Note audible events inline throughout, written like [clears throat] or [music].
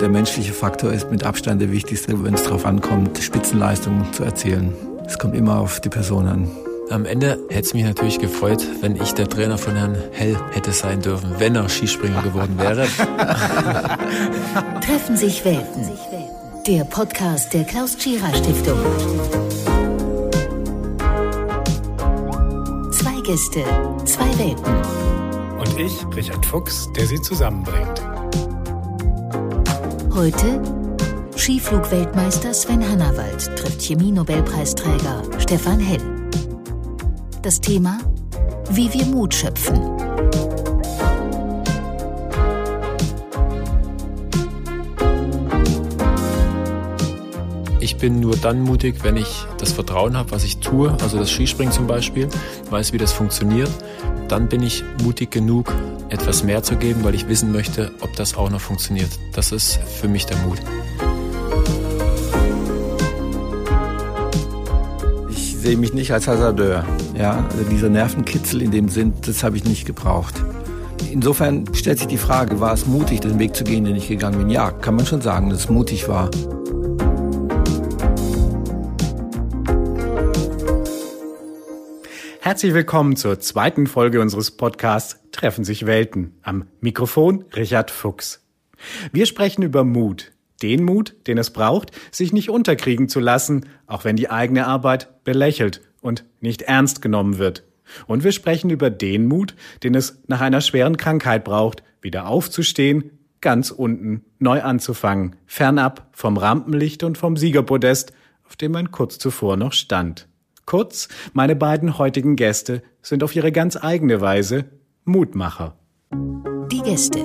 Der menschliche Faktor ist mit Abstand der wichtigste, wenn es darauf ankommt, Spitzenleistungen zu erzielen. Es kommt immer auf die Person an. Am Ende hätte es mich natürlich gefreut, wenn ich der Trainer von Herrn Hell hätte sein dürfen, wenn er Skispringer geworden wäre. [laughs] Treffen sich Welten. Der Podcast der Klaus Tschira Stiftung. Zwei Gäste, zwei Welten. Und ich, Richard Fuchs, der sie zusammenbringt. Heute Skiflug-Weltmeister Sven Hannawald trifft Chemie-Nobelpreisträger Stefan Hell. Das Thema Wie wir Mut schöpfen. Ich bin nur dann mutig, wenn ich das Vertrauen habe, was ich tue, also das Skispringen zum Beispiel, weiß, wie das funktioniert. Dann bin ich mutig genug, etwas mehr zu geben, weil ich wissen möchte, ob das auch noch funktioniert. Das ist für mich der Mut. Ich sehe mich nicht als Hasardeur. Ja, also dieser Nervenkitzel in dem Sinn, das habe ich nicht gebraucht. Insofern stellt sich die Frage, war es mutig, den Weg zu gehen, den ich gegangen bin? Ja, kann man schon sagen, dass es mutig war. Herzlich willkommen zur zweiten Folge unseres Podcasts Treffen sich Welten. Am Mikrofon Richard Fuchs. Wir sprechen über Mut. Den Mut, den es braucht, sich nicht unterkriegen zu lassen, auch wenn die eigene Arbeit belächelt und nicht ernst genommen wird. Und wir sprechen über den Mut, den es nach einer schweren Krankheit braucht, wieder aufzustehen, ganz unten, neu anzufangen, fernab vom Rampenlicht und vom Siegerpodest, auf dem man kurz zuvor noch stand. Kurz, meine beiden heutigen Gäste sind auf ihre ganz eigene Weise Mutmacher. Die Gäste.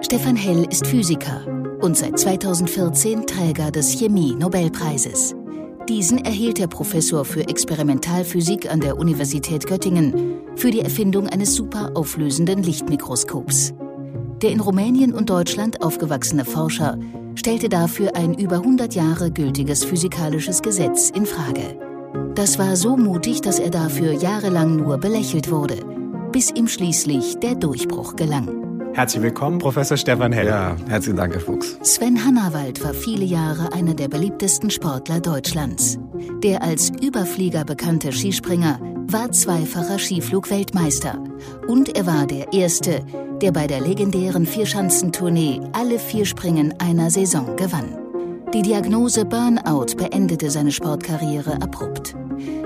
Stefan Hell ist Physiker und seit 2014 Träger des Chemie-Nobelpreises. Diesen erhielt der Professor für Experimentalphysik an der Universität Göttingen für die Erfindung eines superauflösenden Lichtmikroskops. Der in Rumänien und Deutschland aufgewachsene Forscher stellte dafür ein über 100 Jahre gültiges physikalisches Gesetz in Frage. Das war so mutig, dass er dafür jahrelang nur belächelt wurde, bis ihm schließlich der Durchbruch gelang. Herzlich willkommen, Professor Stefan Hell. Ja, herzlichen Dank, Herr Fuchs. Sven Hannawald war viele Jahre einer der beliebtesten Sportler Deutschlands. Der als Überflieger bekannte Skispringer war zweifacher Skiflug-Weltmeister. Und er war der Erste, der bei der legendären Vierschanzentournee alle vier Springen einer Saison gewann. Die Diagnose Burnout beendete seine Sportkarriere abrupt.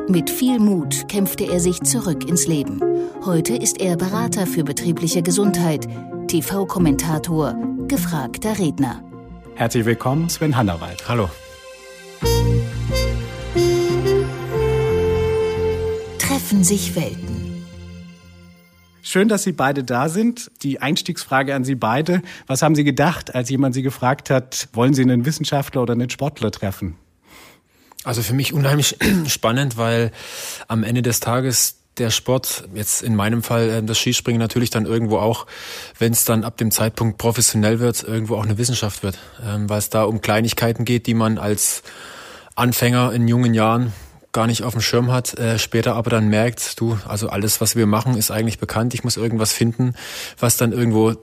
Mit viel Mut kämpfte er sich zurück ins Leben. Heute ist er Berater für betriebliche Gesundheit, TV-Kommentator, gefragter Redner. Herzlich willkommen, Sven Hannawald. Hallo. Treffen sich Welten. Schön, dass Sie beide da sind. Die Einstiegsfrage an Sie beide. Was haben Sie gedacht, als jemand Sie gefragt hat, wollen Sie einen Wissenschaftler oder einen Sportler treffen? Also für mich unheimlich [clears throat] spannend, weil am Ende des Tages der Sport, jetzt in meinem Fall äh, das Skispringen natürlich dann irgendwo auch, wenn es dann ab dem Zeitpunkt professionell wird, irgendwo auch eine Wissenschaft wird, ähm, weil es da um Kleinigkeiten geht, die man als Anfänger in jungen Jahren gar nicht auf dem Schirm hat, äh, später aber dann merkt, du, also alles, was wir machen, ist eigentlich bekannt. Ich muss irgendwas finden, was dann irgendwo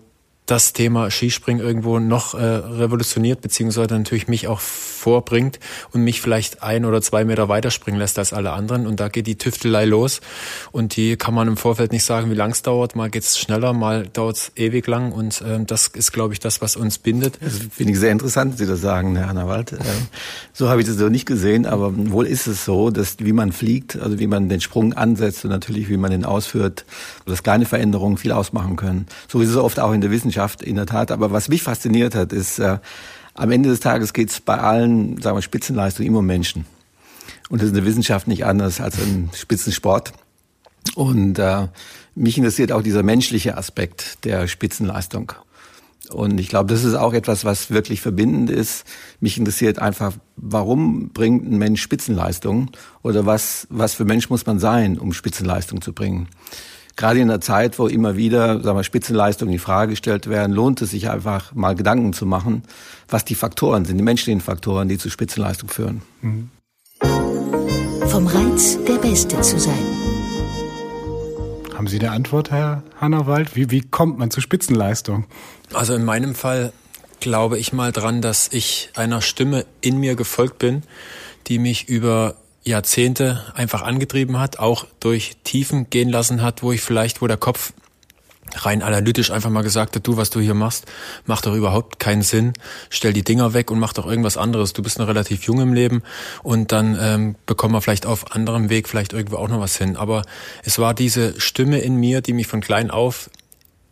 das Thema Skispringen irgendwo noch äh, revolutioniert, beziehungsweise natürlich mich auch vorbringt und mich vielleicht ein oder zwei Meter weiterspringen lässt als alle anderen. Und da geht die Tüftelei los. Und die kann man im Vorfeld nicht sagen, wie lang es dauert. Mal geht's schneller, mal dauert es ewig lang. Und ähm, das ist, glaube ich, das, was uns bindet. Das finde ich sehr interessant, dass Sie das sagen, Herr Hannawald. [laughs] Ähm, so habe ich das so nicht gesehen, aber wohl ist es so, dass wie man fliegt, also wie man den Sprung ansetzt und natürlich wie man den ausführt, dass kleine Veränderungen viel ausmachen können. So ist es oft auch in der Wissenschaft in der Tat. Aber was mich fasziniert hat, ist, äh, am Ende des Tages geht es bei allen, sagen wir, Spitzenleistungen immer um Menschen. Und das ist in der Wissenschaft nicht anders als im Spitzensport. Und äh, mich interessiert auch dieser menschliche Aspekt der Spitzenleistung. Und ich glaube, das ist auch etwas, was wirklich verbindend ist. Mich interessiert einfach, warum bringt ein Mensch Spitzenleistung oder was, was für Mensch muss man sein, um Spitzenleistung zu bringen gerade in einer Zeit, wo immer wieder sagen wir, Spitzenleistungen in Frage gestellt werden, lohnt es sich einfach mal Gedanken zu machen, was die Faktoren sind, die menschlichen Faktoren, die zu Spitzenleistung führen. Mhm. Vom Reiz, der Beste zu sein. Haben Sie eine Antwort, Herr Hannawald? Wie, wie kommt man zu Spitzenleistung? Also in meinem Fall glaube ich mal dran, dass ich einer Stimme in mir gefolgt bin, die mich über Jahrzehnte einfach angetrieben hat, auch durch Tiefen gehen lassen hat, wo ich vielleicht, wo der Kopf rein analytisch einfach mal gesagt hat, du, was du hier machst, macht doch überhaupt keinen Sinn. Stell die Dinger weg und mach doch irgendwas anderes. Du bist noch relativ jung im Leben und dann ähm, bekommen wir vielleicht auf anderem Weg vielleicht irgendwo auch noch was hin. Aber es war diese Stimme in mir, die mich von klein auf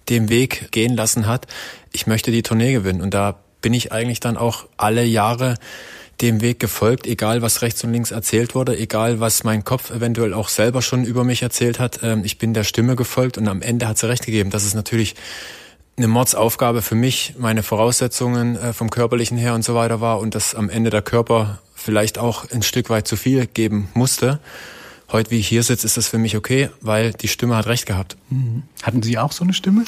dem Weg gehen lassen hat. Ich möchte die Tournee gewinnen und da bin ich eigentlich dann auch alle Jahre dem Weg gefolgt, egal was rechts und links erzählt wurde, egal was mein Kopf eventuell auch selber schon über mich erzählt hat. Ähm, ich bin der Stimme gefolgt und am Ende hat sie recht gegeben. Das ist natürlich eine Mordsaufgabe für mich, meine Voraussetzungen äh, vom körperlichen her und so weiter war und dass am Ende der Körper vielleicht auch ein Stück weit zu viel geben musste. Heute, wie ich hier sitze, ist das für mich okay, weil die Stimme hat recht gehabt. Mhm. Hatten Sie auch so eine Stimme?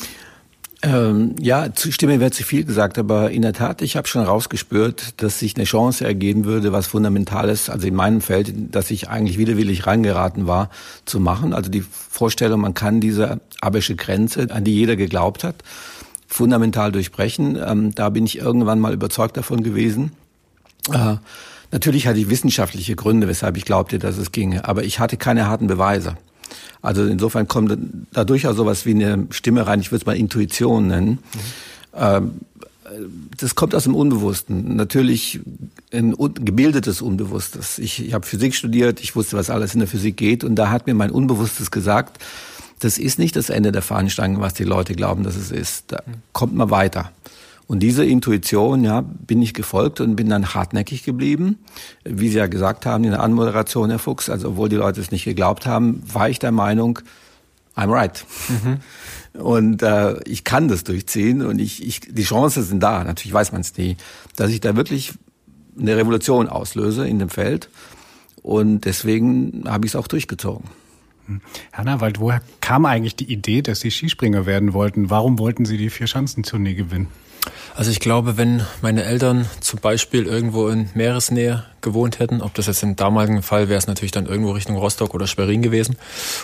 Ähm, ja, Stimme wäre zu viel gesagt, aber in der Tat, ich habe schon rausgespürt, dass sich eine Chance ergeben würde, was Fundamentales, also in meinem Feld, dass ich eigentlich widerwillig reingeraten war, zu machen. Also die Vorstellung, man kann diese abische Grenze, an die jeder geglaubt hat, fundamental durchbrechen. Ähm, da bin ich irgendwann mal überzeugt davon gewesen. Äh, natürlich hatte ich wissenschaftliche Gründe, weshalb ich glaubte, dass es ginge, aber ich hatte keine harten Beweise. Also insofern kommt da durchaus sowas wie eine Stimme rein, ich würde es mal Intuition nennen. Mhm. Das kommt aus dem Unbewussten. Natürlich ein gebildetes Unbewusstes. Ich, ich habe Physik studiert, ich wusste, was alles in der Physik geht und da hat mir mein Unbewusstes gesagt, das ist nicht das Ende der Fahnenstange, was die Leute glauben, dass es ist. Da kommt man weiter. Und diese Intuition, ja, bin ich gefolgt und bin dann hartnäckig geblieben. Wie Sie ja gesagt haben in der Anmoderation, Herr Fuchs, also obwohl die Leute es nicht geglaubt haben, war ich der Meinung, I'm right. Mhm. Und äh, ich kann das durchziehen und ich, ich, die Chancen sind da, natürlich weiß man es nie, dass ich da wirklich eine Revolution auslöse in dem Feld. Und deswegen habe ich es auch durchgezogen. Herr Nawald, woher kam eigentlich die Idee, dass Sie Skispringer werden wollten? Warum wollten Sie die Vier-Schanzentournee gewinnen? Also ich glaube, wenn meine Eltern zum Beispiel irgendwo in Meeresnähe gewohnt hätten, ob das jetzt im damaligen Fall wäre es natürlich dann irgendwo Richtung Rostock oder Schwerin gewesen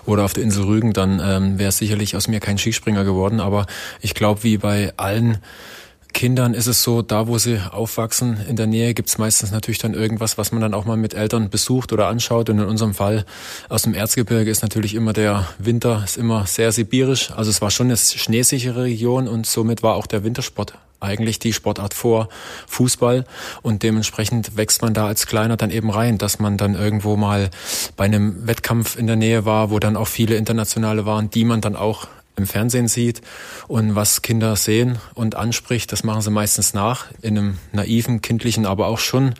oder auf der Insel Rügen, dann ähm, wäre es sicherlich aus mir kein Skispringer geworden. Aber ich glaube, wie bei allen Kindern ist es so, da wo sie aufwachsen in der Nähe, gibt es meistens natürlich dann irgendwas, was man dann auch mal mit Eltern besucht oder anschaut. Und in unserem Fall aus dem Erzgebirge ist natürlich immer der Winter ist immer sehr sibirisch. Also es war schon eine schneesichere Region und somit war auch der Wintersport eigentlich die Sportart vor Fußball. Und dementsprechend wächst man da als Kleiner dann eben rein, dass man dann irgendwo mal bei einem Wettkampf in der Nähe war, wo dann auch viele internationale waren, die man dann auch im Fernsehen sieht und was Kinder sehen und anspricht, das machen sie meistens nach in einem naiven, kindlichen, aber auch schon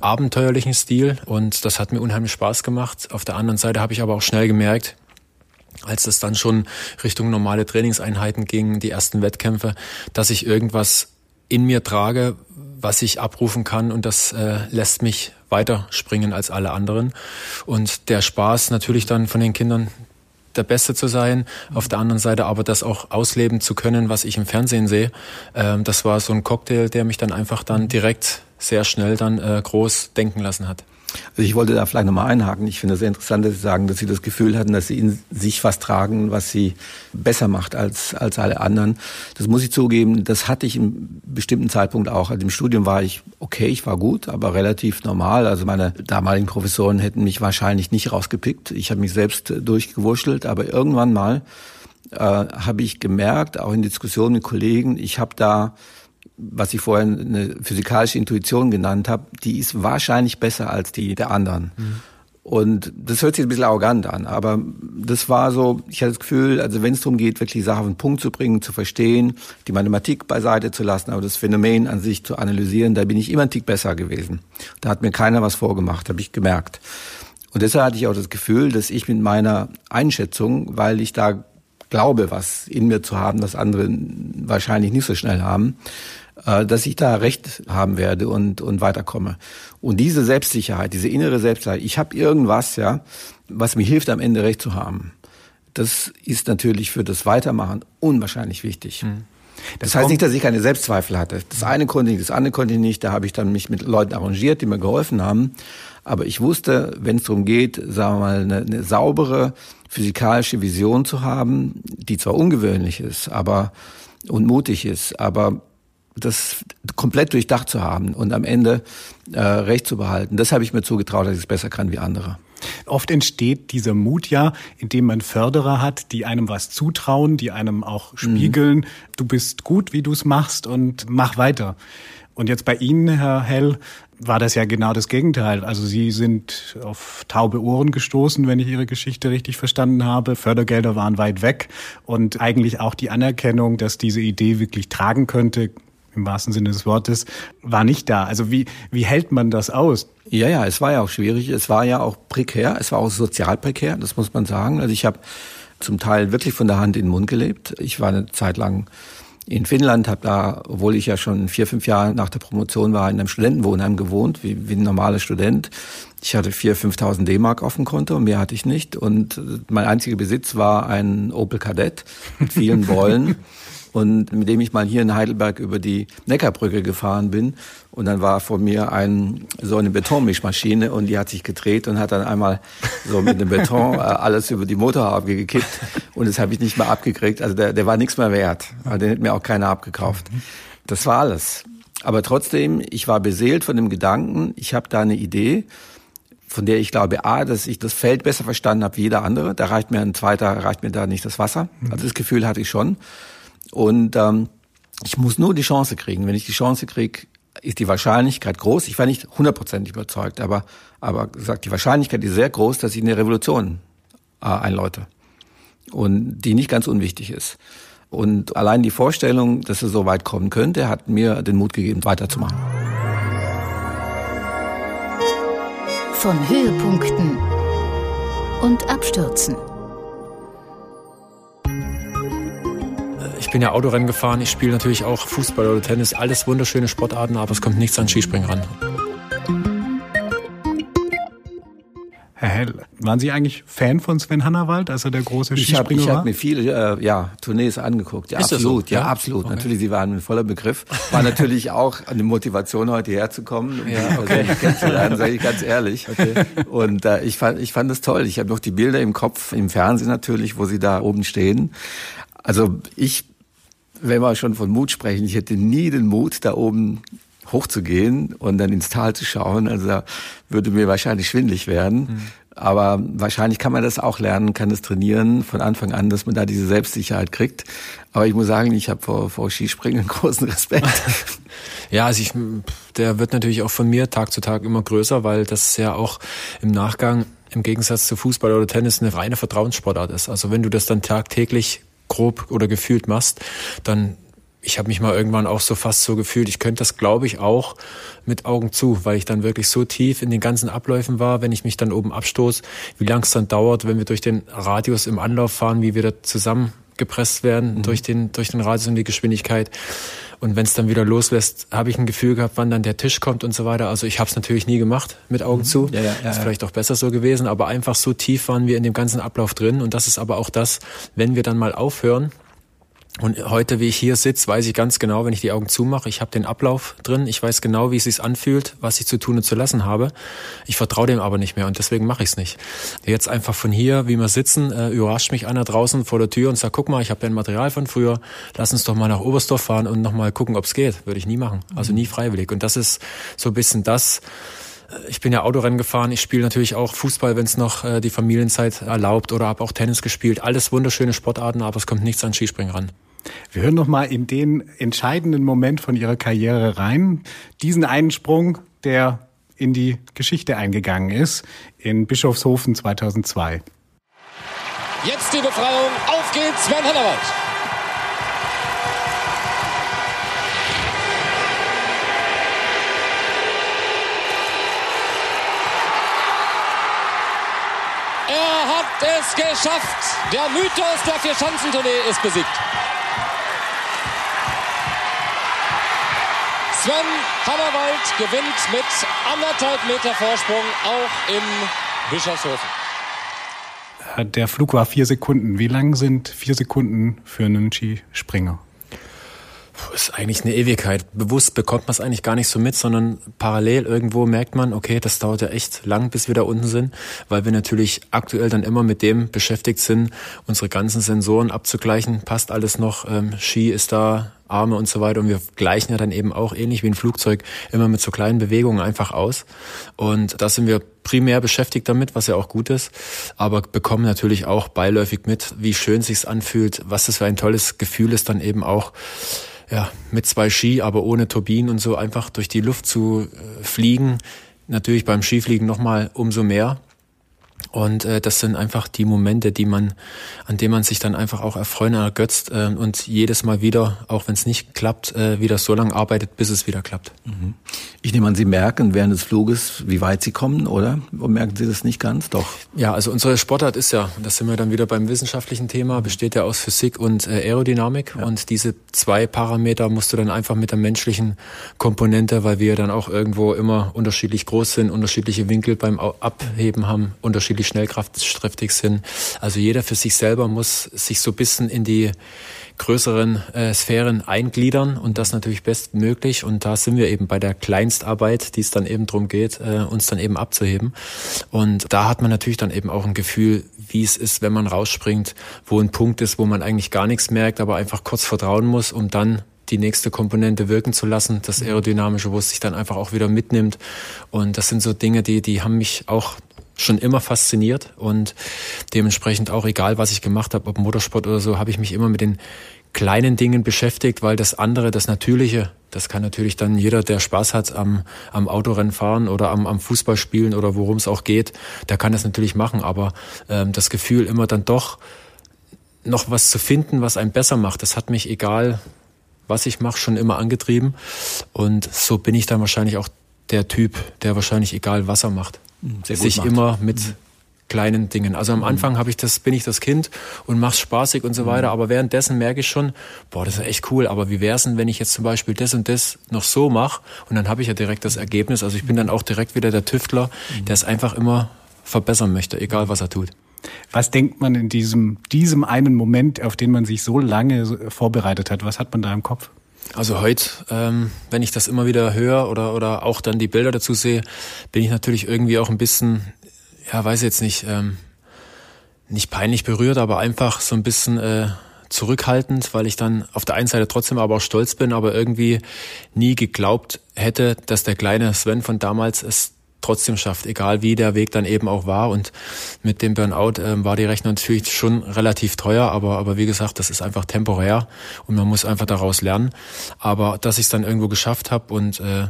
abenteuerlichen Stil. Und das hat mir unheimlich Spaß gemacht. Auf der anderen Seite habe ich aber auch schnell gemerkt, als es dann schon Richtung normale Trainingseinheiten ging, die ersten Wettkämpfe, dass ich irgendwas in mir trage, was ich abrufen kann und das äh, lässt mich weiter springen als alle anderen. Und der Spaß natürlich dann von den Kindern der Beste zu sein, auf der anderen Seite aber das auch ausleben zu können, was ich im Fernsehen sehe. Ähm, das war so ein Cocktail, der mich dann einfach dann direkt sehr schnell dann äh, groß denken lassen hat. Also ich wollte da vielleicht nochmal einhaken. Ich finde es sehr interessant, dass Sie sagen, dass Sie das Gefühl hatten, dass Sie in sich was tragen, was Sie besser macht als, als alle anderen. Das muss ich zugeben, das hatte ich im bestimmten Zeitpunkt auch. Also im Studium war ich okay, ich war gut, aber relativ normal. Also meine damaligen Professoren hätten mich wahrscheinlich nicht rausgepickt. Ich habe mich selbst durchgewurschtelt, aber irgendwann mal äh, habe ich gemerkt, auch in Diskussionen mit Kollegen, ich habe da was ich vorher eine physikalische Intuition genannt habe, die ist wahrscheinlich besser als die der anderen. Mhm. Und das hört sich ein bisschen arrogant an, aber das war so, ich hatte das Gefühl, also wenn es darum geht, wirklich die Sache auf den Punkt zu bringen, zu verstehen, die Mathematik beiseite zu lassen, aber das Phänomen an sich zu analysieren, da bin ich immer ein Tick besser gewesen. Da hat mir keiner was vorgemacht, habe ich gemerkt. Und deshalb hatte ich auch das Gefühl, dass ich mit meiner Einschätzung, weil ich da glaube, was in mir zu haben, was andere wahrscheinlich nicht so schnell haben, dass ich da Recht haben werde und, und weiterkomme. Und diese Selbstsicherheit, diese innere Selbstsicherheit, ich habe irgendwas, ja, was mir hilft, am Ende Recht zu haben. Das ist natürlich für das Weitermachen unwahrscheinlich wichtig. Mhm. Das, das heißt nicht, dass ich keine Selbstzweifel hatte. Das eine konnte ich, das andere konnte ich nicht. Da habe ich dann mich mit Leuten arrangiert, die mir geholfen haben. Aber ich wusste, wenn es darum geht, sagen wir mal, eine, eine saubere physikalische Vision zu haben, die zwar ungewöhnlich ist, aber und mutig ist, aber das komplett durchdacht zu haben und am Ende äh, recht zu behalten. Das habe ich mir zugetraut, dass ich es besser kann wie andere. Oft entsteht dieser Mut ja, indem man Förderer hat, die einem was zutrauen, die einem auch spiegeln, mhm. du bist gut, wie du es machst und mach weiter. Und jetzt bei Ihnen, Herr Hell, war das ja genau das Gegenteil. Also Sie sind auf taube Ohren gestoßen, wenn ich Ihre Geschichte richtig verstanden habe. Fördergelder waren weit weg und eigentlich auch die Anerkennung, dass diese Idee wirklich tragen könnte, im wahrsten Sinne des Wortes, war nicht da. Also wie, wie hält man das aus? Ja, ja, es war ja auch schwierig. Es war ja auch prekär. Es war auch sozial prekär, das muss man sagen. Also ich habe zum Teil wirklich von der Hand in den Mund gelebt. Ich war eine Zeit lang in Finnland, habe da, obwohl ich ja schon vier, fünf Jahre nach der Promotion war, in einem Studentenwohnheim gewohnt, wie, wie ein normaler Student. Ich hatte vier, 5.000 D-Mark auf dem Konto, mehr hatte ich nicht. Und mein einziger Besitz war ein Opel Kadett mit vielen [laughs] Bäulen. Und mit dem ich mal hier in Heidelberg über die Neckarbrücke gefahren bin. Und dann war vor mir ein, so eine Betonmischmaschine und die hat sich gedreht und hat dann einmal so mit dem Beton [laughs] äh, alles über die Motorhaube gekippt und das habe ich nicht mehr abgekriegt. Also der, der war nichts mehr wert. Also den hat mir auch keiner abgekauft. Das war alles. Aber trotzdem, ich war beseelt von dem Gedanken, ich habe da eine Idee, von der ich glaube, A, dass ich das Feld besser verstanden habe wie jeder andere. Da reicht mir ein zweiter, reicht mir da nicht das Wasser. Also das Gefühl hatte ich schon. Und ähm, ich muss nur die Chance kriegen. Wenn ich die Chance kriege, ist die Wahrscheinlichkeit groß. Ich war nicht hundertprozentig überzeugt, aber aber gesagt, die Wahrscheinlichkeit ist sehr groß, dass ich eine Revolution äh, einläute und die nicht ganz unwichtig ist. Und allein die Vorstellung, dass es so weit kommen könnte, hat mir den Mut gegeben, weiterzumachen. Von Höhepunkten und Abstürzen. Bin ja Autorennen gefahren, ich spiele natürlich auch Fußball oder Tennis, alles wunderschöne Sportarten, aber es kommt nichts an Skispringen ran. Herr Hell, waren Sie eigentlich Fan von Sven Hannawald, also der große Skispringer ich hab, Ich habe mir viele äh, ja, Tournees angeguckt. Ja, Ist absolut, so? ja, ja, absolut. Okay. Natürlich, Sie waren ein voller Begriff. War natürlich auch eine Motivation, heute herzukommen, ja, okay. kennenzulernen, sage ich ganz ehrlich. Okay. Und äh, ich fand ich fand es toll. Ich habe noch die Bilder im Kopf, im Fernsehen natürlich, wo Sie da oben stehen. Also ich wenn wir schon von Mut sprechen, ich hätte nie den Mut, da oben hochzugehen und dann ins Tal zu schauen. Also da würde mir wahrscheinlich schwindlig werden. Mhm. Aber wahrscheinlich kann man das auch lernen, kann das trainieren von Anfang an, dass man da diese Selbstsicherheit kriegt. Aber ich muss sagen, ich habe vor, vor Skispringen großen Respekt. [laughs] ja, also ich, der wird natürlich auch von mir Tag zu Tag immer größer, weil das ja auch im Nachgang im Gegensatz zu Fußball oder Tennis eine reine Vertrauenssportart ist. Also wenn du das dann tagtäglich grob oder gefühlt machst, dann ich habe mich mal irgendwann auch so fast so gefühlt, ich könnte das, glaube ich, auch mit Augen zu, weil ich dann wirklich so tief in den ganzen Abläufen war, wenn ich mich dann oben abstoß, wie lang es dann dauert, wenn wir durch den Radius im Anlauf fahren, wie wir da zusammengepresst werden mhm. durch den durch den Radius und die Geschwindigkeit. Und wenn es dann wieder loslässt, habe ich ein Gefühl gehabt, wann dann der Tisch kommt und so weiter. Also ich habe es natürlich nie gemacht mit Augen mhm. zu. Ja, ja, ja, ist vielleicht auch besser so gewesen, aber einfach so tief waren wir in dem ganzen Ablauf drin. Und das ist aber auch das, wenn wir dann mal aufhören, und heute, wie ich hier sitze, weiß ich ganz genau, wenn ich die Augen zumache, ich habe den Ablauf drin, ich weiß genau, wie es sich anfühlt, was ich zu tun und zu lassen habe. Ich vertraue dem aber nicht mehr und deswegen mache ich es nicht. Jetzt einfach von hier, wie wir sitzen, äh, überrascht mich einer draußen vor der Tür und sagt, guck mal, ich habe dein Material von früher, lass uns doch mal nach Oberstdorf fahren und nochmal gucken, ob es geht. Würde ich nie machen. Also nie freiwillig. Und das ist so ein bisschen das, ich bin ja Autorennen gefahren, ich spiele natürlich auch Fußball, wenn es noch äh, die Familienzeit erlaubt oder habe auch Tennis gespielt. Alles wunderschöne Sportarten, aber es kommt nichts an Skispringen ran. Wir hören noch mal in den entscheidenden Moment von Ihrer Karriere rein. Diesen einen Sprung, der in die Geschichte eingegangen ist, in Bischofshofen 2002. Jetzt die Befreiung. Auf geht's, Sven Hannawald. Er es geschafft. Der Mythos der Vierschanzentournee ist besiegt. Sven Hannawald gewinnt mit anderthalb Meter Vorsprung auch in Bischofshofen. Äh, der Flug war vier Sekunden. Wie lang sind vier Sekunden für einen Skispringer? Ist eigentlich eine Ewigkeit. Bewusst bekommt man es eigentlich gar nicht so mit, sondern parallel irgendwo merkt man, okay, das dauert ja echt lang, bis wir da unten sind, weil wir natürlich aktuell dann immer mit dem beschäftigt sind, unsere ganzen Sensoren abzugleichen. Passt alles noch? Ähm, Ski ist da, Arme und so weiter. Und wir gleichen ja dann eben auch ähnlich wie ein Flugzeug immer mit so kleinen Bewegungen einfach aus. Und da sind wir primär beschäftigt damit, was ja auch gut ist, aber bekommen natürlich auch beiläufig mit, wie schön sich's anfühlt, was das für ein tolles Gefühl ist, dann eben auch ja, mit zwei Ski, aber ohne Turbinen und so einfach durch die Luft zu äh, fliegen. Natürlich beim Skifliegen nochmal umso mehr. Und äh, das sind einfach die Momente, die man, an denen man sich dann einfach auch erfreuen ergötzt äh, und jedes Mal wieder, auch wenn es nicht klappt, äh, wieder so lange arbeitet, bis es wieder klappt. Mhm. Ich nehme an, Sie merken während des Fluges, wie weit Sie kommen, oder? Und merken Sie das nicht ganz? Doch. Ja, also unsere Sportart ist ja, das sind wir dann wieder beim wissenschaftlichen Thema, besteht ja aus Physik und äh, Aerodynamik. Ja. Und diese zwei Parameter musst du dann einfach mit der menschlichen Komponente, weil wir dann auch irgendwo immer unterschiedlich groß sind, unterschiedliche Winkel beim Abheben haben, unterschiedliche unterschiedlich schnellkraftkräftig sind. Also jeder für sich selber muss sich so ein bisschen in die größeren äh, Sphären eingliedern und das natürlich bestmöglich. Und da sind wir eben bei der Kleinstarbeit, die es dann eben darum geht, äh, uns dann eben abzuheben. Und da hat man natürlich dann eben auch ein Gefühl, wie es ist, wenn man rausspringt, wo ein Punkt ist, wo man eigentlich gar nichts merkt, aber einfach kurz vertrauen muss, um dann die nächste Komponente wirken zu lassen, das Aerodynamische, wo es sich dann einfach auch wieder mitnimmt. Und das sind so Dinge, die, die haben mich auch schon immer fasziniert und dementsprechend auch egal, was ich gemacht habe, ob Motorsport oder so, habe ich mich immer mit den kleinen Dingen beschäftigt, weil das andere, das Natürliche, das kann natürlich dann jeder, der Spaß hat am, am Autorennen fahren oder am, am Fußball spielen oder worum es auch geht, der kann das natürlich machen. Aber ähm, das Gefühl, immer dann doch noch was zu finden, was einen besser macht, das hat mich, egal was ich mache, schon immer angetrieben. Und so bin ich dann wahrscheinlich auch der Typ, der wahrscheinlich egal was er macht. Sich macht. immer mit mhm. kleinen Dingen. Also am mhm. Anfang habe ich das, bin ich das Kind und mach's spaßig und so weiter. Mhm. Aber währenddessen merke ich schon, boah, das ist echt cool. Aber wie wär's denn, wenn ich jetzt zum Beispiel das und das noch so mache? Und dann habe ich ja direkt das Ergebnis. Also ich bin dann auch direkt wieder der Tüftler, der es einfach immer verbessern möchte, egal was er tut. Was denkt man in diesem, diesem einen Moment, auf den man sich so lange vorbereitet hat? Was hat man da im Kopf? Also heute, ähm, wenn ich das immer wieder höre oder, oder auch dann die Bilder dazu sehe, bin ich natürlich irgendwie auch ein bisschen, ja, weiß jetzt nicht, ähm, nicht peinlich berührt, aber einfach so ein bisschen äh, zurückhaltend, weil ich dann auf der einen Seite trotzdem aber auch stolz bin, aber irgendwie nie geglaubt hätte, dass der kleine Sven von damals es trotzdem schafft, egal wie der Weg dann eben auch war. Und mit dem Burnout äh, war die Rechnung natürlich schon relativ teuer, aber, aber wie gesagt, das ist einfach temporär und man muss einfach daraus lernen. Aber dass ich es dann irgendwo geschafft habe und äh,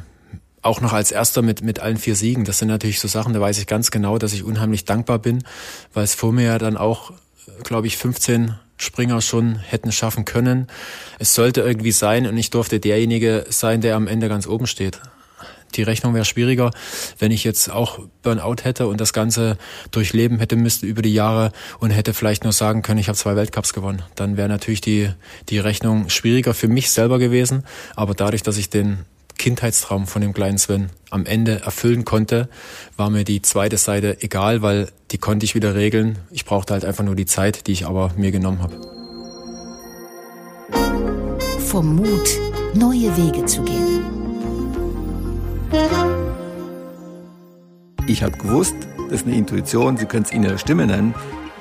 auch noch als erster mit, mit allen vier Siegen, das sind natürlich so Sachen, da weiß ich ganz genau, dass ich unheimlich dankbar bin, weil es vor mir ja dann auch, glaube ich, 15 Springer schon hätten schaffen können. Es sollte irgendwie sein und ich durfte derjenige sein, der am Ende ganz oben steht die Rechnung wäre schwieriger, wenn ich jetzt auch Burnout hätte und das Ganze durchleben hätte müsste über die Jahre und hätte vielleicht nur sagen können, ich habe zwei Weltcups gewonnen. Dann wäre natürlich die, die Rechnung schwieriger für mich selber gewesen. Aber dadurch, dass ich den Kindheitstraum von dem kleinen Sven am Ende erfüllen konnte, war mir die zweite Seite egal, weil die konnte ich wieder regeln. Ich brauchte halt einfach nur die Zeit, die ich aber mir genommen habe. Vom Mut, neue Wege zu gehen. Ich habe gewusst, das ist eine Intuition, Sie können es in Ihrer Stimme nennen.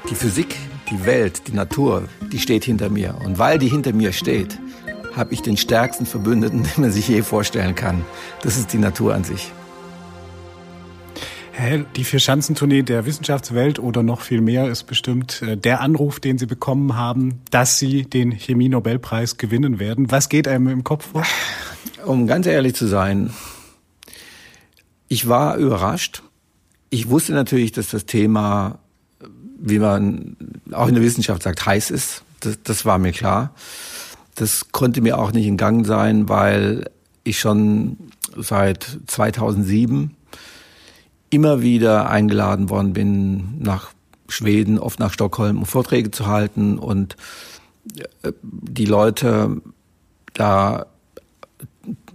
Die Physik, die Welt, die Natur, die steht hinter mir. Und weil die hinter mir steht, habe ich den stärksten Verbündeten, [laughs] den man sich je vorstellen kann. Das ist die Natur an sich. Herr, die Vier-Schanzentournee der Wissenschaftswelt oder noch viel mehr ist bestimmt äh, der Anruf, den Sie bekommen haben, dass Sie den Chemie-Nobelpreis gewinnen werden. Was geht einem im Kopf vor? Um ganz ehrlich zu sein, ich war überrascht. Ich wusste natürlich, dass das Thema, wie man auch in der Wissenschaft sagt, heiß ist. Das, das war mir klar. Das konnte mir auch nicht in Gang sein, weil ich schon seit 2007 immer wieder eingeladen worden bin nach Schweden, oft nach Stockholm, um Vorträge zu halten und äh, die Leute da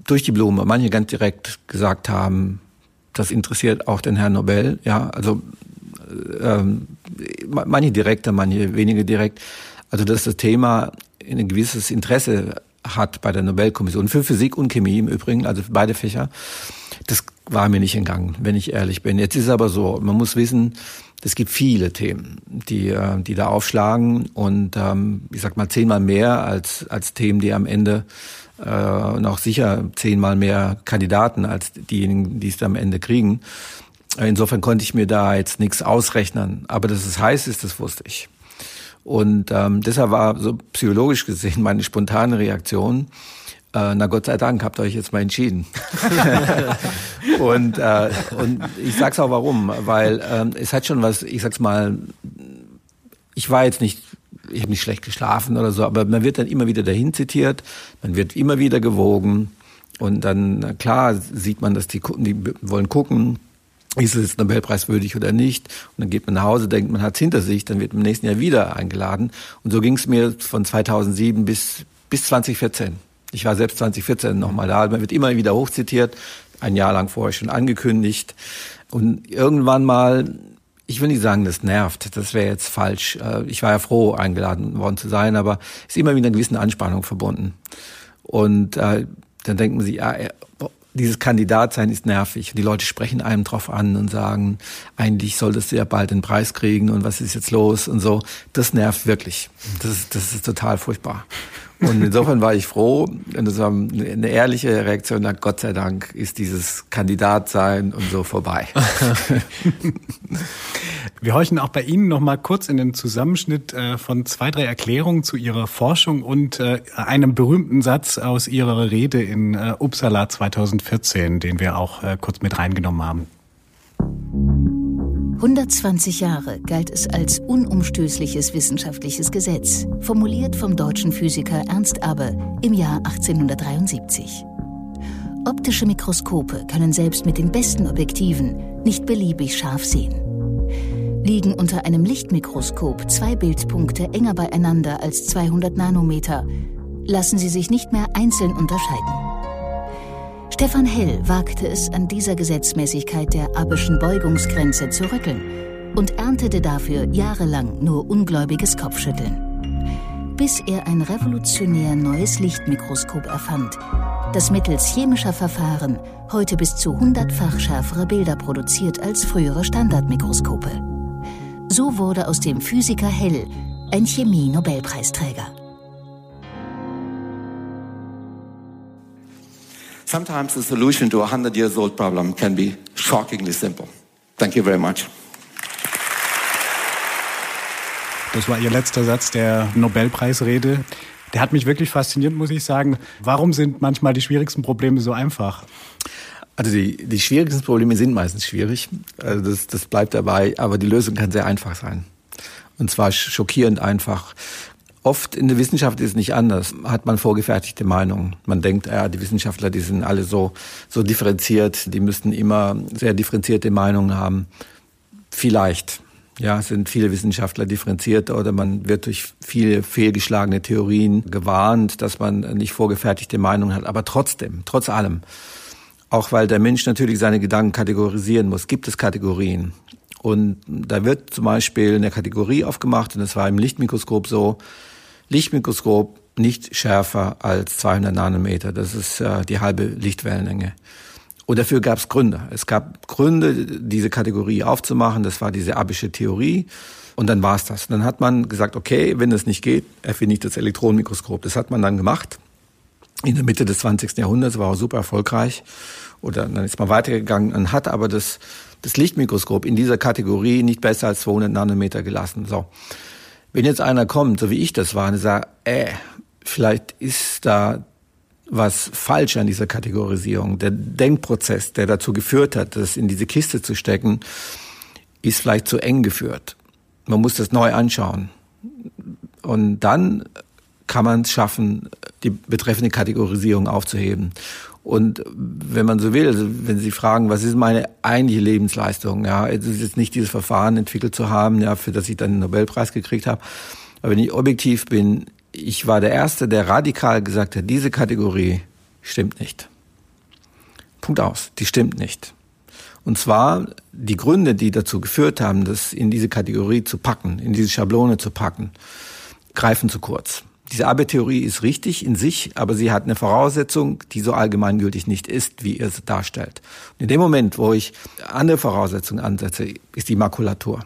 durch die Blume, manche ganz direkt gesagt haben, das interessiert auch den Herrn Nobel, ja, also ähm, manche direkter, manche weniger direkt. Also dass das Thema ein gewisses Interesse hat bei der Nobelkommission für Physik und Chemie im Übrigen, also für beide Fächer. Das war mir nicht entgangen, wenn ich ehrlich bin. Jetzt ist es aber so, man muss wissen, es gibt viele Themen, die, äh, die da aufschlagen und ähm, ich sag mal zehnmal mehr als, als Themen, die am Ende äh, noch sicher zehnmal mehr Kandidaten als diejenigen, die es am Ende kriegen. Insofern konnte ich mir da jetzt nichts ausrechnen. Aber dass es heiß ist, das wusste ich. Und ähm, deshalb war so psychologisch gesehen meine spontane Reaktion, äh, na Gott sei Dank, habt ihr euch jetzt mal entschieden. [laughs] und, äh, und ich sag's auch warum, weil ähm, es hat schon was, ich sag's mal, ich war jetzt nicht, ich habe nicht schlecht geschlafen oder so, aber man wird dann immer wieder dahin zitiert, man wird immer wieder gewogen und dann, klar, sieht man, dass die, die wollen gucken, ist es jetzt Nobelpreiswürdig oder nicht? Und dann geht man nach Hause, denkt, man hat es hinter sich, dann wird im nächsten Jahr wieder eingeladen. Und so ging es mir von 2007 bis, bis 2014. Ich war selbst 2014 nochmal da. Man wird immer wieder hochzitiert, ein Jahr lang vorher schon angekündigt. Und irgendwann mal, ich will nicht sagen, das nervt, das wäre jetzt falsch. Äh, ich war ja froh, eingeladen worden zu sein, aber es ist immer wieder eine gewisse Anspannung verbunden. Und äh, dann denkt man sich, ja, dieses Kandidatsein ist nervig. Die Leute sprechen einem drauf an und sagen, eigentlich solltest du ja bald den Preis kriegen und was ist jetzt los und so. Das nervt wirklich. Das das ist total furchtbar. Und insofern war ich froh, und das war eine ehrliche Reaktion, na Gott sei Dank ist dieses Kandidatsein und so vorbei. [laughs] Wir horchen auch bei Ihnen noch mal kurz in den Zusammenschnitt äh, von zwei, drei Erklärungen zu Ihrer Forschung und äh, einem berühmten Satz aus Ihrer Rede in äh, Uppsala 2014, den wir auch kurz mit reingenommen haben. 120 Jahre galt es als unumstößliches wissenschaftliches Gesetz, formuliert vom deutschen Physiker Ernst Abbe im Jahr 1873. Optische Mikroskope können selbst mit den besten Objektiven nicht beliebig scharf sehen. Liegen unter einem Lichtmikroskop zwei Bildpunkte enger beieinander als 200 Nanometer, lassen sie sich nicht mehr einzeln unterscheiden. Stefan Hell wagte es, an dieser Gesetzmäßigkeit der Abbeschen Beugungsgrenze zu rütteln und erntete dafür jahrelang nur ungläubiges Kopfschütteln. Bis er ein revolutionär neues Lichtmikroskop erfand, das mittels chemischer Verfahren heute bis zu hundertfach schärfere Bilder produziert als frühere Standardmikroskope. So wurde aus dem Physiker Hell ein Chemie-Nobelpreisträger. Sometimes the solution to a 100 years old problem can be shockingly simple. Thank you very much. Das war Ihr letzter Satz der Nobelpreisrede. Der hat mich wirklich fasziniert, muss ich sagen. Warum sind manchmal die schwierigsten Probleme so einfach? Also die, die schwierigsten Probleme sind meistens schwierig. Also das, das bleibt dabei, aber die Lösung kann sehr einfach sein. Und zwar schockierend einfach. Oft in der Wissenschaft ist es nicht anders. Hat man vorgefertigte Meinungen. Man denkt, ja, die Wissenschaftler, die sind alle so, so differenziert, die müssten immer sehr differenzierte Meinungen haben. Vielleicht. Ja, sind viele Wissenschaftler differenziert oder man wird durch viele fehlgeschlagene Theorien gewarnt, dass man nicht vorgefertigte Meinungen hat. Aber trotzdem, trotz allem, auch weil der Mensch natürlich seine Gedanken kategorisieren muss, gibt es Kategorien. Und da wird zum Beispiel eine Kategorie aufgemacht, und das war im Lichtmikroskop so, Lichtmikroskop nicht schärfer als 200 Nanometer. Das ist äh, die halbe Lichtwellenlänge. Und dafür gab es Gründe. Es gab Gründe, diese Kategorie aufzumachen. Das war diese abische Theorie. Und dann war es das. Dann hat man gesagt, okay, wenn das nicht geht, erfinde ich das Elektronenmikroskop. Das hat man dann gemacht. In der Mitte des 20. Jahrhunderts war auch super erfolgreich. Oder dann ist man weitergegangen und hat aber das, das Lichtmikroskop in dieser Kategorie nicht besser als 200 Nanometer gelassen. So. Wenn jetzt einer kommt, so wie ich das war, und sagt, äh, vielleicht ist da was falsch an dieser Kategorisierung. Der Denkprozess, der dazu geführt hat, das in diese Kiste zu stecken, ist vielleicht zu eng geführt. Man muss das neu anschauen. Und dann kann man es schaffen, die betreffende Kategorisierung aufzuheben. Und wenn man so will, also wenn Sie fragen, was ist meine eigentliche Lebensleistung, ja, es ist jetzt nicht dieses Verfahren entwickelt zu haben, ja, für das ich dann den Nobelpreis gekriegt habe. Aber wenn ich objektiv bin, ich war der Erste, der radikal gesagt hat, diese Kategorie stimmt nicht. Punkt aus, die stimmt nicht. Und zwar die Gründe, die dazu geführt haben, das in diese Kategorie zu packen, in diese Schablone zu packen, greifen zu kurz. Diese Abwehrtheorie ist richtig in sich, aber sie hat eine Voraussetzung, die so allgemeingültig nicht ist, wie ihr es darstellt. Und in dem Moment, wo ich andere Voraussetzungen ansetze, ist die Makulatur.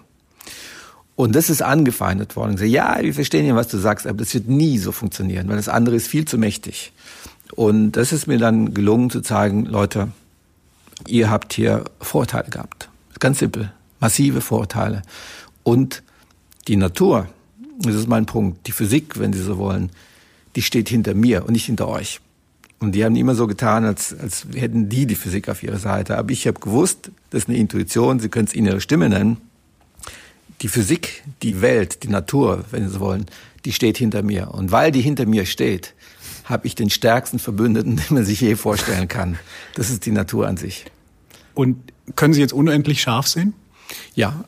Und das ist angefeindet worden. Sage, ja, wir verstehen ja, was du sagst, aber das wird nie so funktionieren, weil das andere ist viel zu mächtig. Und das ist mir dann gelungen zu zeigen, Leute, ihr habt hier Vorteile gehabt. Ganz simpel. Massive Vorteile. Und die Natur, das ist mein Punkt, die Physik, wenn Sie so wollen, die steht hinter mir und nicht hinter euch. Und die haben immer so getan, als, als hätten die die Physik auf ihrer Seite. Aber ich habe gewusst, das ist eine Intuition, Sie können es innere Stimme nennen. Die Physik, die Welt, die Natur, wenn Sie so wollen, die steht hinter mir. Und weil die hinter mir steht, habe ich den stärksten Verbündeten, [laughs] den man sich je vorstellen kann. Das ist die Natur an sich. Und können Sie jetzt unendlich scharf sehen? Ja,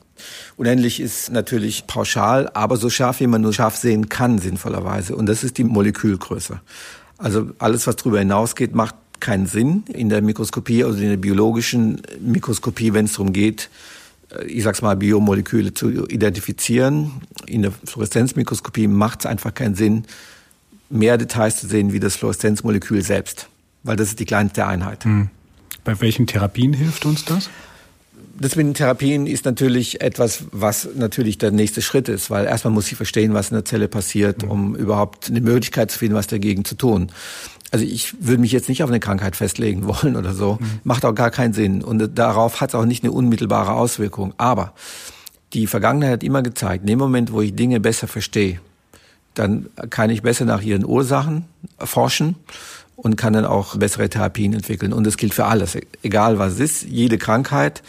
Unendlich ist natürlich pauschal, aber so scharf, wie man nur scharf sehen kann, sinnvollerweise. Und das ist die Molekülgröße. Also alles, was darüber hinausgeht, macht keinen Sinn in der Mikroskopie, also in der biologischen Mikroskopie, wenn es darum geht, äh, ich sag's mal, Biomoleküle zu identifizieren. In der Fluoreszenzmikroskopie macht es einfach keinen Sinn, mehr Details zu sehen wie das Fluoreszenzmolekül selbst, weil das ist die kleinste Einheit. Hm. Bei welchen Therapien hilft uns das? Das mit den Therapien ist natürlich etwas, was natürlich der nächste Schritt ist, weil erstmal muss ich verstehen, was in der Zelle passiert, mhm. um überhaupt eine Möglichkeit zu finden, was dagegen zu tun. Also ich würde mich jetzt nicht auf eine Krankheit festlegen [laughs] wollen oder so. Mhm. Macht auch gar keinen Sinn. Und darauf hat es auch nicht eine unmittelbare Auswirkung. Aber die Vergangenheit hat immer gezeigt, in dem Moment, wo ich Dinge besser verstehe, dann kann ich besser nach ihren Ursachen forschen und kann dann auch bessere Therapien entwickeln. Und das gilt für alles, egal was es ist. Jede Krankheit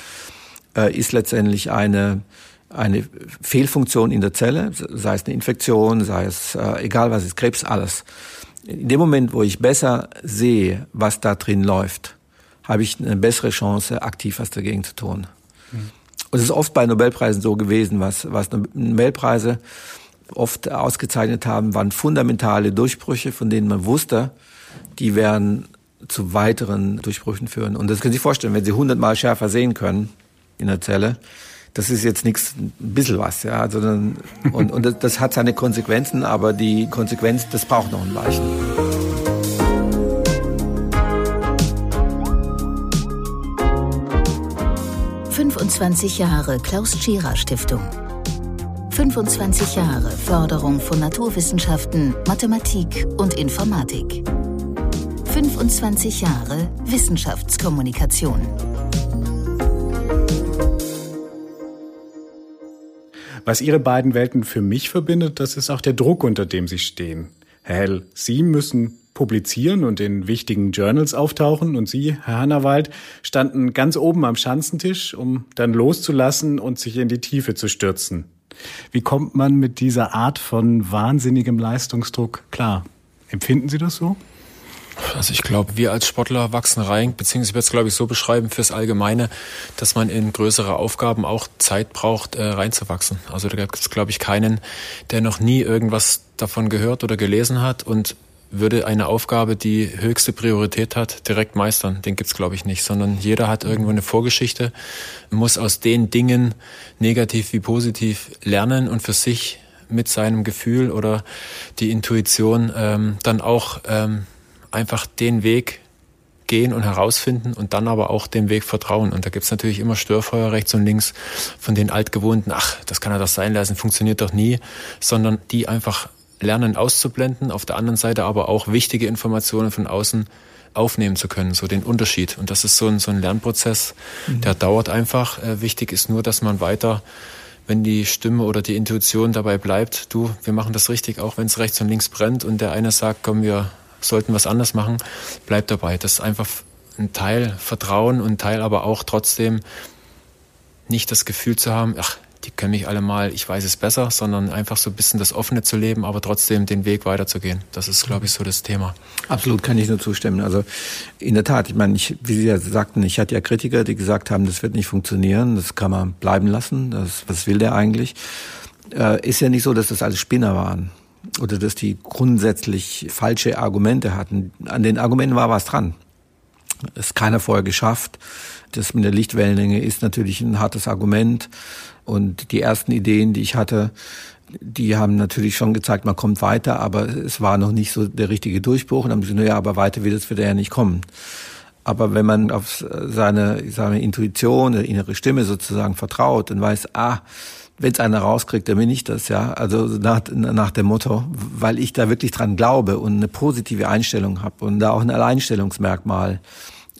äh, ist letztendlich eine eine Fehlfunktion in der Zelle, sei es eine Infektion, sei es äh, egal was ist, Krebs, alles. In dem Moment, wo ich besser sehe, was da drin läuft, habe ich eine bessere Chance, aktiv was dagegen zu tun. Mhm. Und es ist oft bei Nobelpreisen so gewesen, was, was Nobelpreise oft ausgezeichnet haben, waren fundamentale Durchbrüche, von denen man wusste, die werden zu weiteren Durchbrüchen führen. Und das können Sie sich vorstellen, wenn Sie hundertmal schärfer sehen können in der Zelle, das ist jetzt nichts, ein bisschen was, ja, also dann, und, und das, hat seine Konsequenzen, aber die Konsequenz, das braucht noch ein Weichen. »25 Jahre Klaus Tschira Stiftung«. 25 Jahre Förderung von Naturwissenschaften, Mathematik und Informatik. 25 Jahre Wissenschaftskommunikation. Was Ihre beiden Welten für mich verbindet, das ist auch der Druck, unter dem Sie stehen. Herr Hell, Sie müssen publizieren und in wichtigen Journals auftauchen und Sie, Herr Hannawald, standen ganz oben am Schanzentisch, um dann loszulassen und sich in die Tiefe zu stürzen. Wie kommt man mit dieser Art von wahnsinnigem Leistungsdruck klar? Empfinden Sie das so? Also ich glaube, wir als Sportler wachsen rein, beziehungsweise ich würde es, glaube ich, so beschreiben fürs Allgemeine, dass man in größere Aufgaben auch Zeit braucht, äh, reinzuwachsen. Also da gibt es, glaube ich, keinen, der noch nie irgendwas davon gehört oder gelesen hat und würde eine Aufgabe, die höchste Priorität hat, direkt meistern. Den gibt's glaube ich nicht, sondern jeder hat irgendwo eine Vorgeschichte, muss aus den Dingen, negativ wie positiv, lernen und für sich mit seinem Gefühl oder die Intuition ähm, dann auch ähm, einfach den Weg gehen und herausfinden und dann aber auch dem Weg vertrauen. Und da gibt's natürlich immer Störfeuer rechts und links von den altgewohnten, ach, das kann er doch sein lassen, funktioniert doch nie, sondern die einfach lernen auszublenden, auf der anderen Seite aber auch wichtige Informationen von außen aufnehmen zu können, so den Unterschied. Und das ist so ein, so ein Lernprozess, mhm. der dauert einfach. Äh, wichtig ist nur, dass man weiter, wenn die Stimme oder die Intuition dabei bleibt, du, wir machen das richtig, auch wenn es rechts und links brennt und der eine sagt, komm, wir sollten was anders machen, bleibt dabei. Das ist einfach ein Teil Vertrauen und ein Teil aber auch trotzdem nicht das Gefühl zu haben, ach, die können mich alle mal, ich weiß es besser, sondern einfach so ein bisschen das Offene zu leben, aber trotzdem den Weg weiterzugehen. Das ist, glaube ich, so das Thema. Absolut, kann ich nur zustimmen. Also in der Tat, ich meine, ich, wie Sie ja sagten, ich hatte ja Kritiker, die gesagt haben, das wird nicht funktionieren, das kann man bleiben lassen, das, was will der eigentlich? Äh, ist ja nicht so, dass das alles Spinner waren oder dass die grundsätzlich falsche Argumente hatten. An den Argumenten war was dran. Ist keiner vorher geschafft. Das mit der Lichtwellenlänge ist natürlich ein hartes Argument. Und die ersten Ideen, die ich hatte, die haben natürlich schon gezeigt, man kommt weiter, aber es war noch nicht so der richtige Durchbruch. Und dann haben sie naja, aber weiter wird es wieder ja nicht kommen. Aber wenn man auf seine, seine Intuition, innere Stimme sozusagen vertraut und weiß, ah, wenn es einer rauskriegt, dann bin ich das, ja. Also nach, nach dem Motto, weil ich da wirklich dran glaube und eine positive Einstellung habe und da auch ein Alleinstellungsmerkmal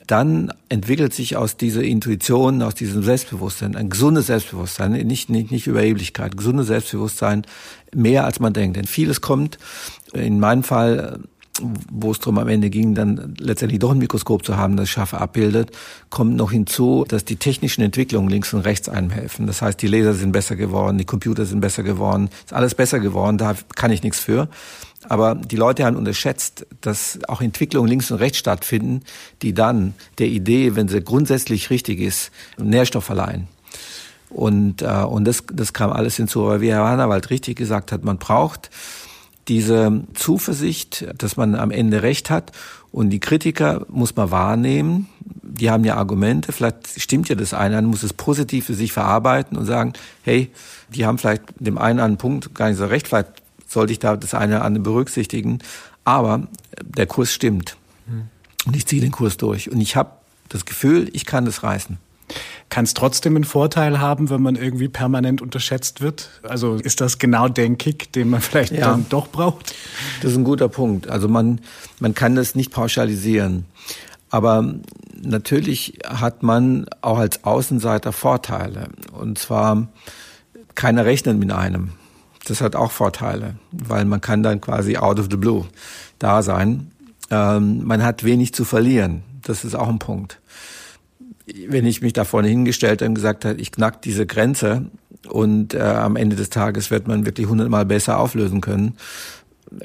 dann entwickelt sich aus dieser Intuition, aus diesem Selbstbewusstsein, ein gesundes Selbstbewusstsein, nicht, nicht, nicht Überheblichkeit, gesundes Selbstbewusstsein, mehr als man denkt. Denn vieles kommt, in meinem Fall, wo es darum am Ende ging, dann letztendlich doch ein Mikroskop zu haben, das scharf abbildet, kommt noch hinzu, dass die technischen Entwicklungen links und rechts einem helfen. Das heißt, die Laser sind besser geworden, die Computer sind besser geworden, ist alles besser geworden, da kann ich nichts für. Aber die Leute haben unterschätzt, dass auch Entwicklungen links und rechts stattfinden, die dann der Idee, wenn sie grundsätzlich richtig ist, Nährstoff verleihen. Und, äh, und das, das kam alles hinzu. Aber wie Herr Hannawald richtig gesagt hat, man braucht diese Zuversicht, dass man am Ende recht hat. Und die Kritiker muss man wahrnehmen. Die haben ja Argumente. Vielleicht stimmt ja das eine, man muss es positiv für sich verarbeiten und sagen, hey, die haben vielleicht dem einen an Punkt gar nicht so recht. Vielleicht sollte ich da das eine oder andere berücksichtigen. Aber der Kurs stimmt. Hm. Und ich ziehe den Kurs durch. Und ich habe das Gefühl, ich kann das reißen. Kann es trotzdem einen Vorteil haben, wenn man irgendwie permanent unterschätzt wird? Also ist das genau der Kick, den man vielleicht ja. dann doch braucht? Das ist ein guter Punkt. Also man, man kann das nicht pauschalisieren. Aber natürlich hat man auch als Außenseiter Vorteile. Und zwar, keiner rechnet mit einem. Das hat auch Vorteile, weil man kann dann quasi out of the blue da sein. Ähm, man hat wenig zu verlieren. Das ist auch ein Punkt. Wenn ich mich da vorne hingestellt und gesagt habe, ich knack diese Grenze und äh, am Ende des Tages wird man wirklich hundertmal besser auflösen können,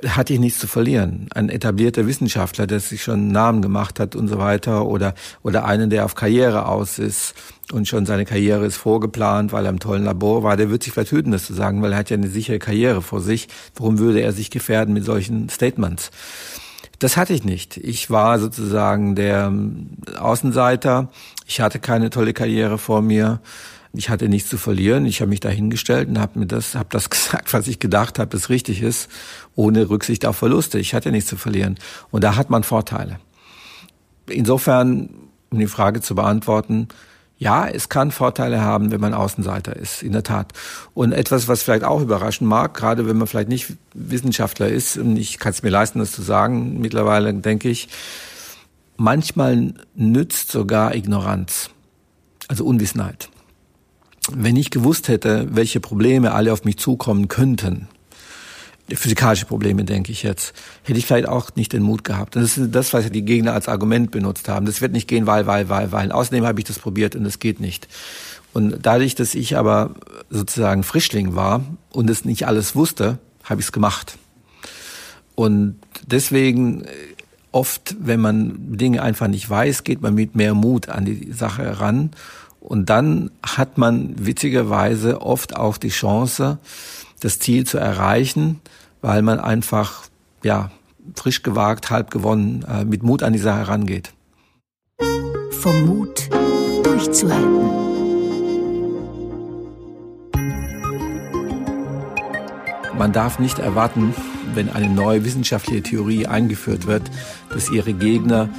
hatte ich nichts zu verlieren. Ein etablierter Wissenschaftler, der sich schon einen Namen gemacht hat und so weiter, oder, oder einen, der auf Karriere aus ist und schon seine Karriere ist vorgeplant, weil er im tollen Labor war, der wird sich vielleicht hüten, das zu sagen, weil er hat ja eine sichere Karriere vor sich. Warum würde er sich gefährden mit solchen Statements? Das hatte ich nicht. Ich war sozusagen der Außenseiter. Ich hatte keine tolle Karriere vor mir. Ich hatte nichts zu verlieren. Ich habe mich da hingestellt und habe mir das, habe das [laughs] gesagt, was ich gedacht habe, das richtig ist, ohne Rücksicht auf Verluste. Ich hatte nichts zu verlieren. Und da hat man Vorteile. Insofern, um die Frage zu beantworten, ja, es kann Vorteile haben, wenn man Außenseiter ist, in der Tat. Und etwas, was vielleicht auch überraschen mag, gerade wenn man vielleicht nicht Wissenschaftler ist, und ich kann es mir leisten, das zu sagen, mittlerweile denke ich, manchmal nützt sogar Ignoranz, also Unwissenheit wenn ich gewusst hätte, welche Probleme alle auf mich zukommen könnten, physikalische Probleme, denke ich jetzt, hätte ich vielleicht auch nicht den Mut gehabt. das ist das, was die Gegner als Argument benutzt haben. Das wird nicht gehen, weil, weil, weil, weil. Außerdem habe ich das probiert und das geht nicht. Und dadurch, dass ich aber sozusagen Frischling war und es nicht alles wusste, habe ich es gemacht. Und deswegen oft, wenn man Dinge einfach nicht weiß, geht man mit mehr Mut an die Sache heran und dann hat man witzigerweise oft auch die Chance, das Ziel zu erreichen, weil man einfach, ja, frisch gewagt, halb gewonnen, äh, mit Mut an die Sache herangeht. Vom Mut durchzuhalten. Man darf nicht erwarten, wenn eine neue wissenschaftliche Theorie eingeführt wird, dass ihre Gegner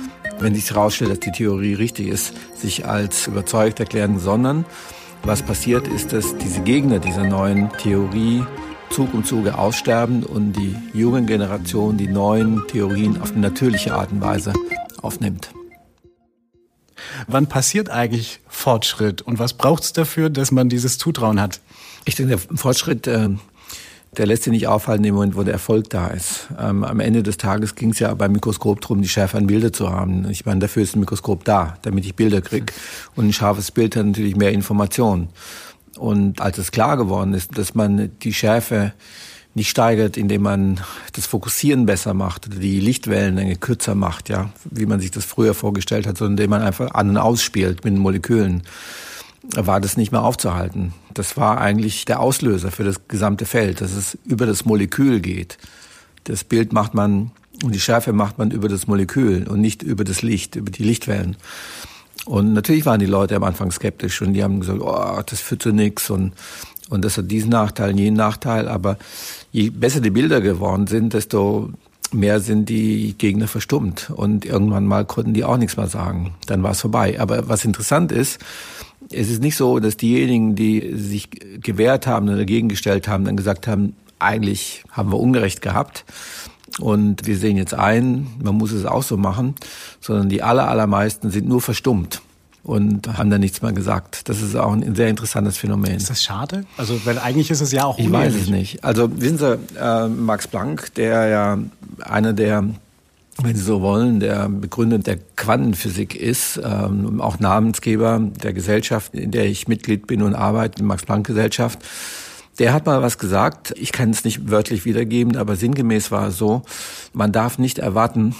wenn sich herausstellt, dass die Theorie richtig ist, sich als überzeugt erklären, sondern was passiert ist, dass diese Gegner dieser neuen Theorie Zug um Zuge aussterben und die junge Generation die neuen Theorien auf eine natürliche Art und Weise aufnimmt. Wann passiert eigentlich Fortschritt und was braucht es dafür, dass man dieses Zutrauen hat? Ich denke, der Fortschritt äh, der lässt sich nicht aufhalten im Moment, wo der Erfolg da ist. Ähm, am Ende des Tages ging es ja beim Mikroskop darum, die schärferen Bilder zu haben. Ich meine, dafür ist ein Mikroskop da, damit ich Bilder krieg. Und ein scharfes Bild hat natürlich mehr Informationen. Und als es klar geworden ist, dass man die Schärfe nicht steigert, indem man das Fokussieren besser macht die Lichtwellenlänge kürzer macht, ja, wie man sich das früher vorgestellt hat, sondern indem man einfach an und ausspielt mit den Molekülen, war das nicht mehr aufzuhalten. Das war eigentlich der Auslöser für das gesamte Feld, dass es über das Molekül geht. Das Bild macht man und die Schärfe macht man über das Molekül und nicht über das Licht, über die Lichtwellen. Und natürlich waren die Leute am Anfang skeptisch und die haben gesagt, oh, das führt zu nichts und Und das hat diesen Nachteil, jenen Nachteil. Aber je besser die Bilder geworden sind, desto mehr sind die Gegner verstummt. Und irgendwann mal konnten die auch nichts mehr sagen. Dann war es vorbei. Aber was interessant ist, es ist nicht so, dass diejenigen, die sich gewehrt haben oder dagegen gestellt haben, dann gesagt haben, eigentlich haben wir Ungerecht gehabt und wir sehen jetzt ein, man muss es auch so machen, sondern die aller, allermeisten sind nur verstummt und haben da nichts mehr gesagt. Das ist auch ein sehr interessantes Phänomen. Ist das schade? Also, weil eigentlich ist es ja auch Ich weiß es nicht. Also, wissen Sie, äh, Max Planck, der ja einer der wenn Sie so wollen, der Begründer der Quantenphysik ist, ähm, auch Namensgeber der Gesellschaft, in der ich Mitglied bin und arbeite, die Max-Planck-Gesellschaft. Der hat mal was gesagt, ich kann es nicht wörtlich wiedergeben, aber sinngemäß war es so, man darf nicht erwarten,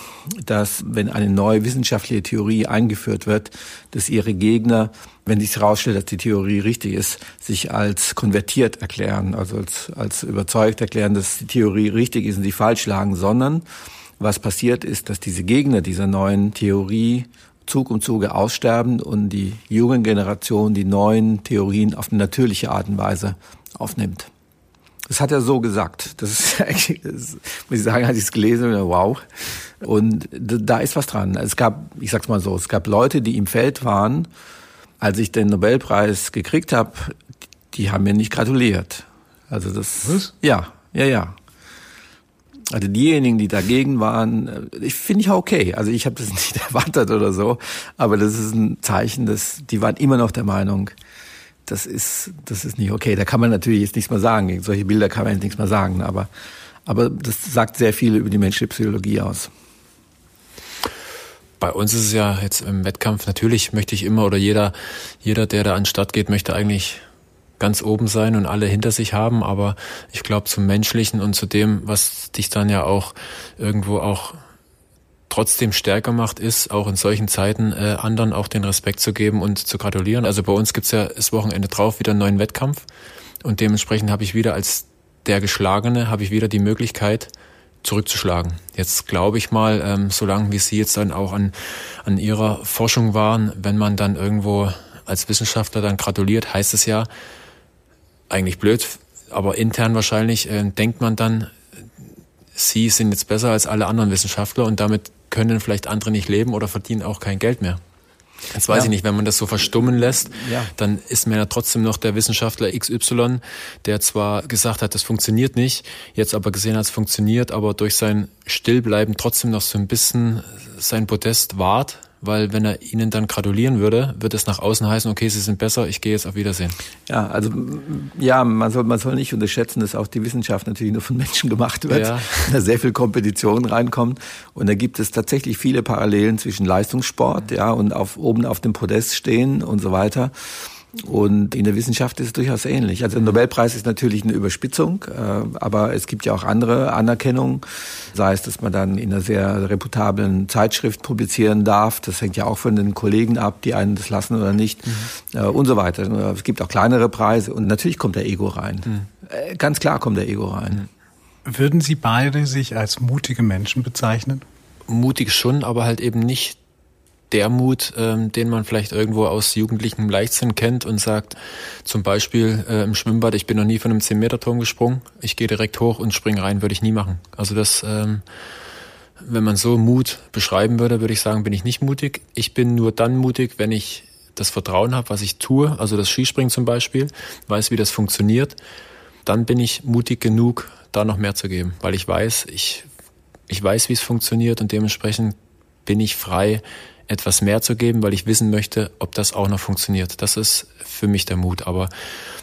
dass wenn eine neue wissenschaftliche Theorie eingeführt wird, dass ihre Gegner, wenn sich herausstellt, dass die Theorie richtig ist, sich als konvertiert erklären, also als, als überzeugt erklären, dass die Theorie richtig ist und sie falsch lagen, sondern was passiert ist, dass diese Gegner dieser neuen Theorie Zug um Zuge aussterben und die jungen Generation die neuen Theorien auf eine natürliche Art und Weise aufnimmt. Das hat er so gesagt. Das ist [laughs] eigentlich, das, muss ich sagen, als ich es gelesen habe, wow. Und da ist was dran. Es gab, ich sag's mal so, es gab Leute, die im Feld waren, als ich den Nobelpreis gekriegt habe, die haben mir nicht gratuliert. Also das. Was? Ja, ja, ja. Also diejenigen, die dagegen waren, äh, ich finde ich okay. Also ich habe das [laughs] nicht erwartet oder so, aber das ist ein Zeichen, dass die waren immer noch der Meinung, das ist, das ist nicht okay. Da kann man natürlich jetzt nichts mehr sagen. Gegen solche Bilder kann man jetzt nichts mehr sagen. Aber, aber das sagt sehr viel über die menschliche Psychologie aus. Bei uns ist es ja jetzt im Wettkampf, natürlich möchte ich immer oder jeder, jeder, der da an den Start geht, möchte eigentlich ganz oben sein und alle hinter sich haben. Aber ich glaube, zum Menschlichen und zu dem, was dich dann ja auch irgendwo auch trotzdem stärker macht, ist auch in solchen Zeiten äh, anderen auch den Respekt zu geben und zu gratulieren. Also bei uns gibt's ja das Wochenende drauf wieder einen neuen Wettkampf und dementsprechend habe ich wieder als der Geschlagene, habe ich wieder die Möglichkeit, zurückzuschlagen. Jetzt glaube ich mal, ähm, solange wie Sie jetzt dann auch an, an Ihrer Forschung waren, wenn man dann irgendwo als Wissenschaftler dann gratuliert, heißt es ja, eigentlich blöd, aber intern wahrscheinlich äh, denkt man dann, Sie sind jetzt besser als alle anderen Wissenschaftler und damit können vielleicht andere nicht leben oder verdienen auch kein Geld mehr. Jetzt weiß ja. ich nicht, wenn man das so verstummen lässt, ja. dann ist man ja trotzdem noch der Wissenschaftler XY, der zwar gesagt hat, das funktioniert nicht, jetzt aber gesehen hat, es funktioniert, aber durch sein Stillbleiben trotzdem noch so ein bisschen sein Podest wahrt weil wenn er ihnen dann gratulieren würde, wird es nach außen heißen, okay, sie sind besser, ich gehe jetzt auf Wiedersehen. Ja, also ja, man soll, man soll nicht unterschätzen, dass auch die Wissenschaft natürlich nur von Menschen gemacht wird, ja. [laughs] da sehr viel Kompetition reinkommt und da gibt es tatsächlich viele Parallelen zwischen Leistungssport, ja, und auf oben auf dem Podest stehen und so weiter. Und in der Wissenschaft ist es durchaus ähnlich. Also der Nobelpreis ist natürlich eine Überspitzung, äh, aber es gibt ja auch andere Anerkennungen, sei es, dass man dann in einer sehr reputablen Zeitschrift publizieren darf. Das hängt ja auch von den Kollegen ab, die einen das lassen oder nicht mhm. und so weiter. Es gibt auch kleinere Preise und natürlich kommt der Ego rein. Mhm. Ganz klar kommt der Ego rein. Würden Sie beide sich als mutige Menschen bezeichnen? Mutig schon, aber halt eben nicht der Mut, ähm, den man vielleicht irgendwo aus jugendlichem Leichtsinn kennt und sagt, zum Beispiel äh, im Schwimmbad, ich bin noch nie von einem 10-Meter-Turm gesprungen, ich gehe direkt hoch und springe rein, würde ich nie machen. Also das, ähm, wenn man so Mut beschreiben würde, würde ich sagen, bin ich nicht mutig. Ich bin nur dann mutig, wenn ich das Vertrauen habe, was ich tue, also das Skispringen zum Beispiel, weiß, wie das funktioniert, dann bin ich mutig genug, da noch mehr zu geben, weil ich weiß, ich, ich weiß, wie es funktioniert und dementsprechend bin ich frei, etwas mehr zu geben, weil ich wissen möchte, ob das auch noch funktioniert. Das ist für mich der Mut. Aber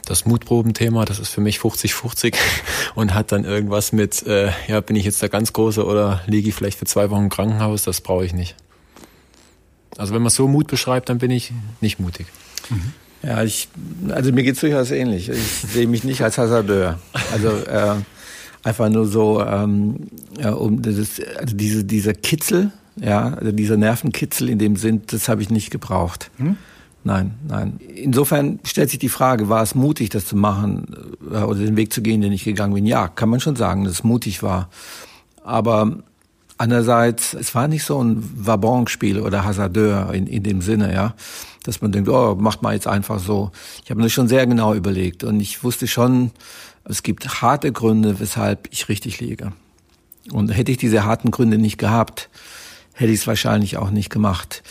das Mutprobenthema, das ist für mich 50-50 [laughs] und hat dann irgendwas mit, äh, ja, bin ich jetzt der ganz Große oder liege ich vielleicht für zwei Wochen im Krankenhaus? Das brauche ich nicht. Also wenn man so Mut beschreibt, dann bin ich nicht mutig. Mhm. Ja, ich, also mir geht's durchaus ähnlich. Ich sehe mich nicht als Hasardeur. Also äh, einfach nur so, ähm, ja, um das, also diese, dieser Kitzel, ja, also dieser Nervenkitzel in dem Sinn, das habe ich nicht gebraucht. Hm? Nein, nein. Insofern stellt sich die Frage, war es mutig, das zu machen äh, oder den Weg zu gehen, den ich gegangen bin? Ja, kann man schon sagen, dass es mutig war. Aber Andererseits, es war nicht so ein Vabonspiel oder Hasardeur in, in dem Sinne, ja, dass man denkt, oh, macht mal jetzt einfach so. Ich habe mir das schon sehr genau überlegt und ich wusste schon, es gibt harte Gründe, weshalb ich richtig liege. Und hätte ich diese harten Gründe nicht gehabt, hätte ich es wahrscheinlich auch nicht gemacht.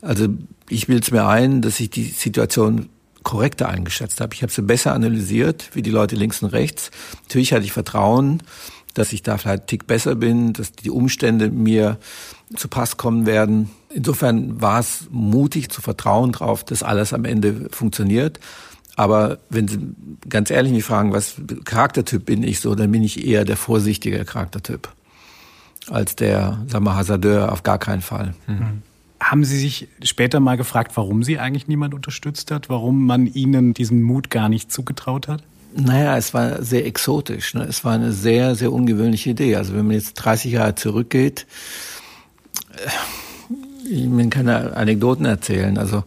Also ich will es mir ein, dass ich die Situation korrekter eingeschätzt habe. Ich habe sie besser analysiert, wie die Leute links und rechts. Natürlich hatte ich Vertrauen, dass ich da vielleicht einen Tick besser bin, dass die Umstände mir zu Pass kommen werden. Insofern war es mutig zu vertrauen drauf, dass alles am Ende funktioniert. Aber wenn Sie ganz ehrlich mich fragen, was Charaktertyp bin ich so, dann bin ich eher der vorsichtige Charaktertyp als der, sagen wir, Hasardeur auf gar keinen Fall. Mhm. Haben Sie sich später mal gefragt, warum Sie eigentlich niemand unterstützt hat, warum man Ihnen diesen Mut gar nicht zugetraut hat? Naja, es war sehr exotisch. Ne? Es war eine sehr, sehr ungewöhnliche Idee. Also wenn man jetzt 30 Jahre zurückgeht, äh, ich will keine Anekdoten erzählen. Also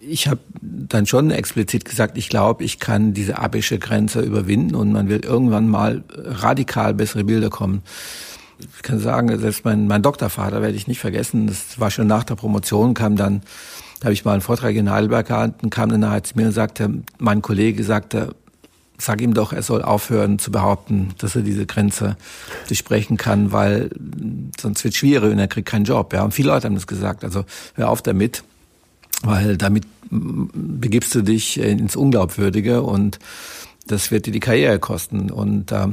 ich habe dann schon explizit gesagt, ich glaube, ich kann diese abische Grenze überwinden und man wird irgendwann mal radikal bessere Bilder kommen ich kann sagen, selbst mein, mein Doktorvater werde ich nicht vergessen. Das war schon nach der Promotion, kam dann, da habe ich mal einen Vortrag in Heidelberg gehalten, kam dann nachher zu mir und sagte, mein Kollege sagte, sag ihm doch, er soll aufhören zu behaupten, dass er diese Grenze durchbrechen kann, weil sonst wird es schwierig und er kriegt keinen Job. Ja, und viele Leute haben das gesagt. Also hör auf damit, weil damit begibst du dich ins Unglaubwürdige und das wird dir die Karriere kosten. Und äh,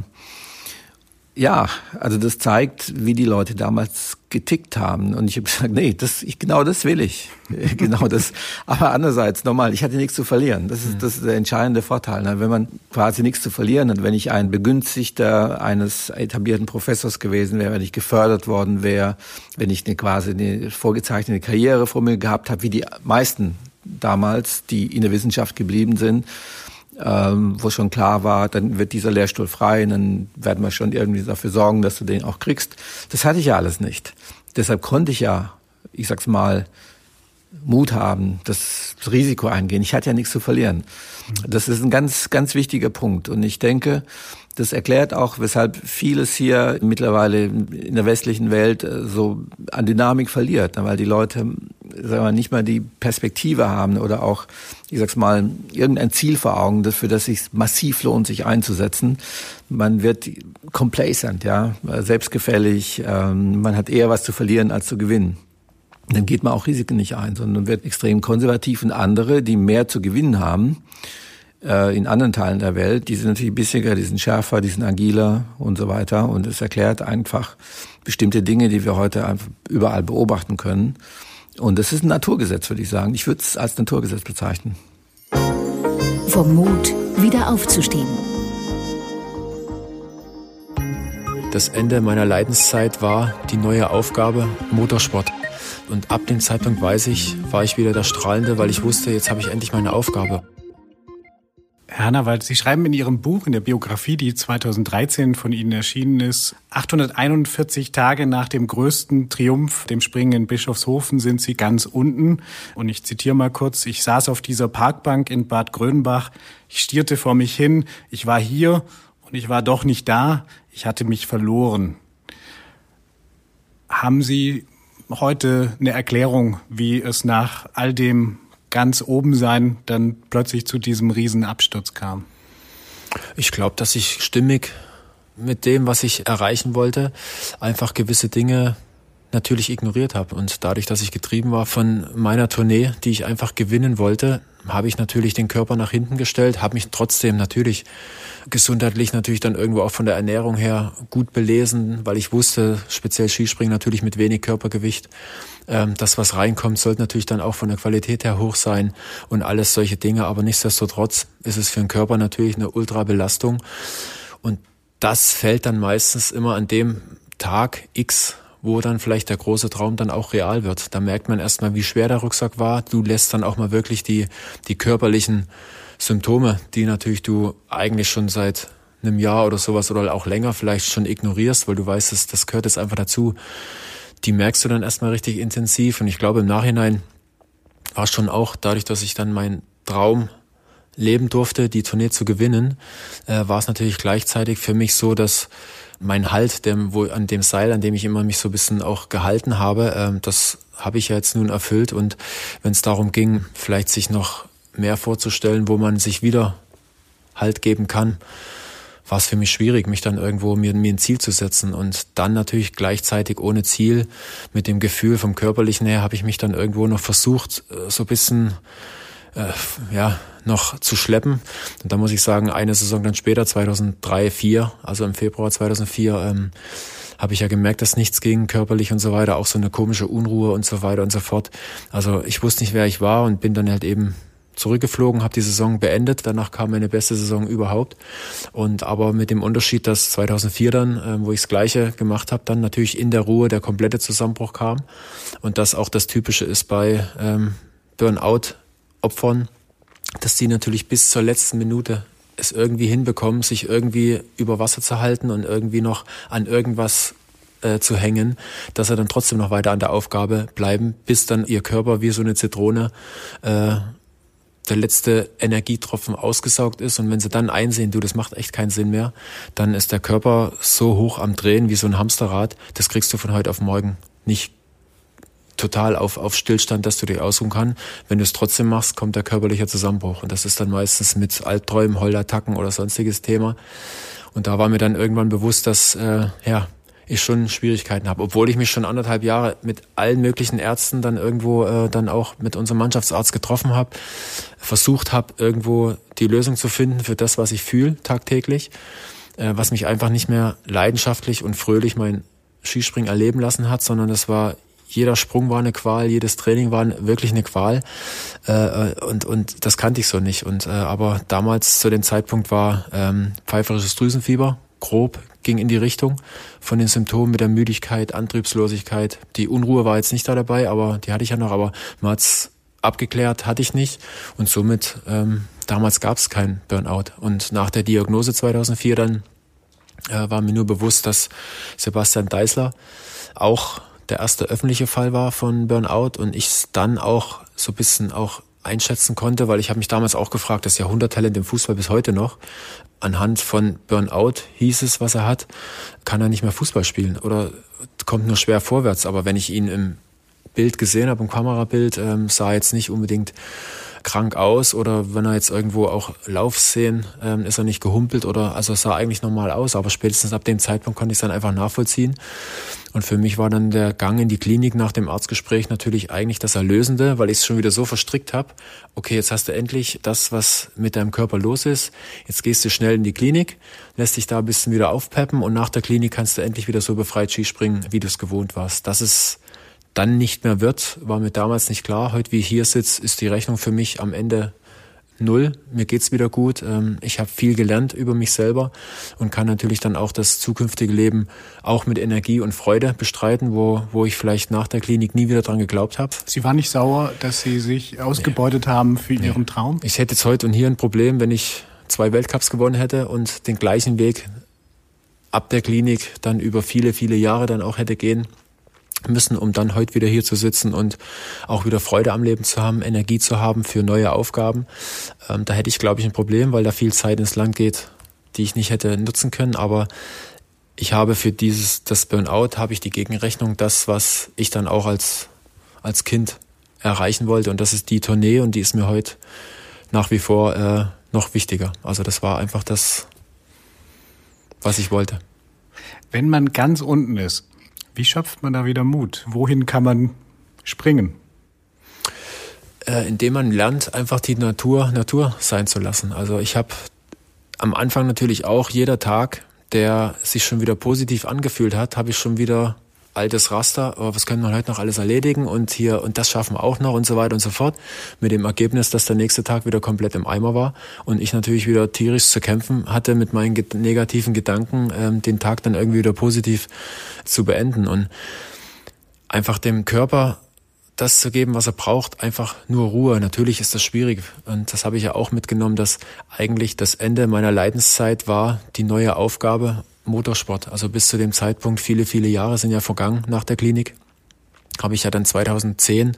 ja, also das zeigt, wie die Leute damals getickt haben. Und ich habe gesagt, nee, das, ich, genau das will ich. [laughs] genau das. Aber andererseits, nochmal, ich hatte nichts zu verlieren. Das ist, das ist der entscheidende Vorteil. Ne? Wenn man quasi nichts zu verlieren hat, wenn ich ein Begünstigter eines etablierten Professors gewesen wäre, wenn ich gefördert worden wäre, wenn ich eine quasi eine vorgezeichnete Karriere vor mir gehabt habe, wie die meisten damals, die in der Wissenschaft geblieben sind, ähm, wo schon klar war, dann wird dieser Lehrstuhl frei, und dann werden wir schon irgendwie dafür sorgen, dass du den auch kriegst. Das hatte ich ja alles nicht. Deshalb konnte ich ja, ich sag's mal, Mut haben, das Risiko eingehen. Ich hatte ja nichts zu verlieren. Das ist ein ganz, ganz wichtiger Punkt. Und ich denke, das erklärt auch, weshalb vieles hier mittlerweile in der westlichen Welt äh, so an Dynamik verliert, ne? weil die Leute sagen wir, nicht mal die Perspektive haben oder auch, ich sag's mal, irgendein Ziel vor Augen, für das sich massiv lohnt, sich einzusetzen. Man wird complacent, ja, selbstgefällig. Ähm, man hat eher was zu verlieren als zu gewinnen dann geht man auch Risiken nicht ein, sondern wird extrem konservativ. Und andere, die mehr zu gewinnen haben, äh, in anderen Teilen der Welt, die sind natürlich bissiger, die sind schärfer, die sind agiler und so weiter. Und es erklärt einfach bestimmte Dinge, die wir heute einfach überall beobachten können. Und das ist ein Naturgesetz, würde ich sagen. Ich würde es als Naturgesetz bezeichnen. Vom Mut, wieder aufzustehen. Das Ende meiner Leidenszeit war die neue Aufgabe Motorsport. Und ab dem Zeitpunkt weiß ich, war ich wieder der Strahlende, weil ich wusste, jetzt habe ich endlich meine Aufgabe. Herr Hannawald, Sie schreiben in Ihrem Buch, in der Biografie, die 2013 von Ihnen erschienen ist, 841 Tage nach dem größten Triumph, dem Springen in Bischofshofen, sind Sie ganz unten. Und ich zitiere mal kurz, ich saß auf dieser Parkbank in Bad Grönbach, ich stierte vor mich hin, ich war hier und ich war doch nicht da, ich hatte mich verloren. Haben Sie heute eine Erklärung, wie es nach all dem ganz oben sein dann plötzlich zu diesem Riesenabsturz kam? Ich glaube, dass ich stimmig mit dem, was ich erreichen wollte, einfach gewisse Dinge natürlich ignoriert habe. Und dadurch, dass ich getrieben war von meiner Tournee, die ich einfach gewinnen wollte, habe ich natürlich den Körper nach hinten gestellt, habe mich trotzdem natürlich gesundheitlich natürlich dann irgendwo auch von der Ernährung her gut belesen, weil ich wusste, speziell Skispringen natürlich mit wenig Körpergewicht, ähm, das, was reinkommt, sollte natürlich dann auch von der Qualität her hoch sein und alles solche Dinge. Aber nichtsdestotrotz ist es für den Körper natürlich eine Ultrabelastung. Und das fällt dann meistens immer an dem Tag X wo dann vielleicht der große Traum dann auch real wird. Da merkt man erstmal, wie schwer der Rucksack war. Du lässt dann auch mal wirklich die, die körperlichen Symptome, die natürlich du eigentlich schon seit einem Jahr oder sowas oder auch länger vielleicht schon ignorierst, weil du weißt, das, das gehört jetzt einfach dazu. Die merkst du dann erstmal richtig intensiv. Und ich glaube, im Nachhinein war es schon auch dadurch, dass ich dann meinen Traum leben durfte, die Tournee zu gewinnen, äh, war es natürlich gleichzeitig für mich so, dass mein Halt, dem, wo, an dem Seil, an dem ich immer mich so ein bisschen auch gehalten habe, ähm, das habe ich ja jetzt nun erfüllt. Und wenn es darum ging, vielleicht sich noch mehr vorzustellen, wo man sich wieder Halt geben kann, war es für mich schwierig, mich dann irgendwo mir, mir ein Ziel zu setzen. Und dann natürlich gleichzeitig ohne Ziel, mit dem Gefühl vom Körperlichen her, habe ich mich dann irgendwo noch versucht, äh, so ein bisschen äh, ja, noch zu schleppen. Und da muss ich sagen, eine Saison dann später, 2003, 4, also im Februar 2004, ähm, habe ich ja gemerkt, dass nichts ging, körperlich und so weiter, auch so eine komische Unruhe und so weiter und so fort. Also ich wusste nicht, wer ich war und bin dann halt eben zurückgeflogen, habe die Saison beendet. Danach kam meine beste Saison überhaupt. Und aber mit dem Unterschied, dass 2004 dann, äh, wo ich das Gleiche gemacht habe, dann natürlich in der Ruhe der komplette Zusammenbruch kam. Und das auch das Typische ist bei ähm, Burnout-Opfern, dass die natürlich bis zur letzten Minute es irgendwie hinbekommen, sich irgendwie über Wasser zu halten und irgendwie noch an irgendwas äh, zu hängen, dass er dann trotzdem noch weiter an der Aufgabe bleiben, bis dann ihr Körper wie so eine Zitrone äh, der letzte Energietropfen ausgesaugt ist. Und wenn sie dann einsehen, du, das macht echt keinen Sinn mehr, dann ist der Körper so hoch am Drehen wie so ein Hamsterrad, das kriegst du von heute auf morgen nicht total auf, auf Stillstand, dass du dich ausruhen kann. Wenn du es trotzdem machst, kommt der körperliche Zusammenbruch und das ist dann meistens mit Albträumen, Heulattacken oder sonstiges Thema. Und da war mir dann irgendwann bewusst, dass äh, ja ich schon Schwierigkeiten habe, obwohl ich mich schon anderthalb Jahre mit allen möglichen Ärzten dann irgendwo äh, dann auch mit unserem Mannschaftsarzt getroffen habe, versucht habe irgendwo die Lösung zu finden für das, was ich fühle tagtäglich, äh, was mich einfach nicht mehr leidenschaftlich und fröhlich mein Skispringen erleben lassen hat, sondern das war jeder Sprung war eine Qual, jedes Training war wirklich eine Qual äh, äh, und und das kannte ich so nicht und äh, aber damals zu dem Zeitpunkt war ähm, pfeiferisches Drüsenfieber grob ging in die Richtung von den Symptomen mit der Müdigkeit, Antriebslosigkeit. Die Unruhe war jetzt nicht da dabei, aber die hatte ich ja noch, aber man hat's abgeklärt, hatte ich nicht. Und somit, ähm, damals gab es kein Burnout. Und nach der Diagnose 2004 dann äh, war mir nur bewusst, dass Sebastian Deisler auch der erste öffentliche Fall war von Burnout und ich dann auch so bisschen auch einschätzen konnte, weil ich habe mich damals auch gefragt, das Jahrhunderttalent im Fußball bis heute noch, anhand von Burnout hieß es, was er hat, kann er nicht mehr Fußball spielen oder kommt nur schwer vorwärts. Aber wenn ich ihn im Bild gesehen habe, im Kamerabild, ähm, sah jetzt nicht unbedingt krank aus oder wenn er jetzt irgendwo auch Laufszenen, ähm, ist er nicht gehumpelt oder also es sah eigentlich normal aus, aber spätestens ab dem Zeitpunkt konnte ich es dann einfach nachvollziehen. Und für mich war dann der Gang in die Klinik nach dem Arztgespräch natürlich eigentlich das Erlösende, weil ich es schon wieder so verstrickt habe. Okay, jetzt hast du endlich das, was mit deinem Körper los ist. Jetzt gehst du schnell in die Klinik, lässt dich da ein bisschen wieder aufpeppen und nach der Klinik kannst du endlich wieder so befreit Skispringen, wie du es gewohnt warst. Das ist dann nicht mehr wird, war mir damals nicht klar. Heute, wie ich hier sitze, ist die Rechnung für mich am Ende null. Mir geht's wieder gut. Ähm, ich habe viel gelernt über mich selber und kann natürlich dann auch das zukünftige Leben auch mit Energie und Freude bestreiten, wo, wo ich vielleicht nach der Klinik nie wieder dran geglaubt habe. Sie waren nicht sauer, dass Sie sich ausgebeutet nee. haben für nee. Ihren Traum? Ich hätte jetzt heute und hier ein Problem, wenn ich zwei Weltcups gewonnen hätte und den gleichen Weg ab der Klinik dann über viele, viele Jahre dann auch hätte gehen müssen, um dann heute wieder hier zu sitzen und auch wieder Freude am Leben zu haben, Energie zu haben für neue Aufgaben. Ähm, da hätte ich, glaube ich, ein Problem, weil da viel Zeit ins Land geht, die ich nicht hätte nutzen können. Aber ich habe für dieses, das Burnout, habe ich die Gegenrechnung, das, was ich dann auch als, als Kind erreichen wollte. Und das ist die Tournee und die ist mir heute nach wie vor äh, noch wichtiger. Also das war einfach das, was ich wollte. Wenn man ganz unten ist, wie schöpft man da wieder Mut? Wohin kann man springen? Äh, indem man lernt, einfach die Natur Natur sein zu lassen. Also ich habe am Anfang natürlich auch jeder Tag, der sich schon wieder positiv angefühlt hat, habe ich schon wieder altes Raster, was können wir heute noch alles erledigen und hier und das schaffen wir auch noch und so weiter und so fort. Mit dem Ergebnis, dass der nächste Tag wieder komplett im Eimer war und ich natürlich wieder tierisch zu kämpfen hatte mit meinen negativen Gedanken, ähm, den Tag dann irgendwie wieder positiv zu beenden und einfach dem Körper das zu geben, was er braucht, einfach nur Ruhe. Natürlich ist das schwierig und das habe ich ja auch mitgenommen, dass eigentlich das Ende meiner Leidenszeit war die neue Aufgabe Motorsport. Also bis zu dem Zeitpunkt, viele, viele Jahre sind ja vergangen nach der Klinik, habe ich ja dann 2010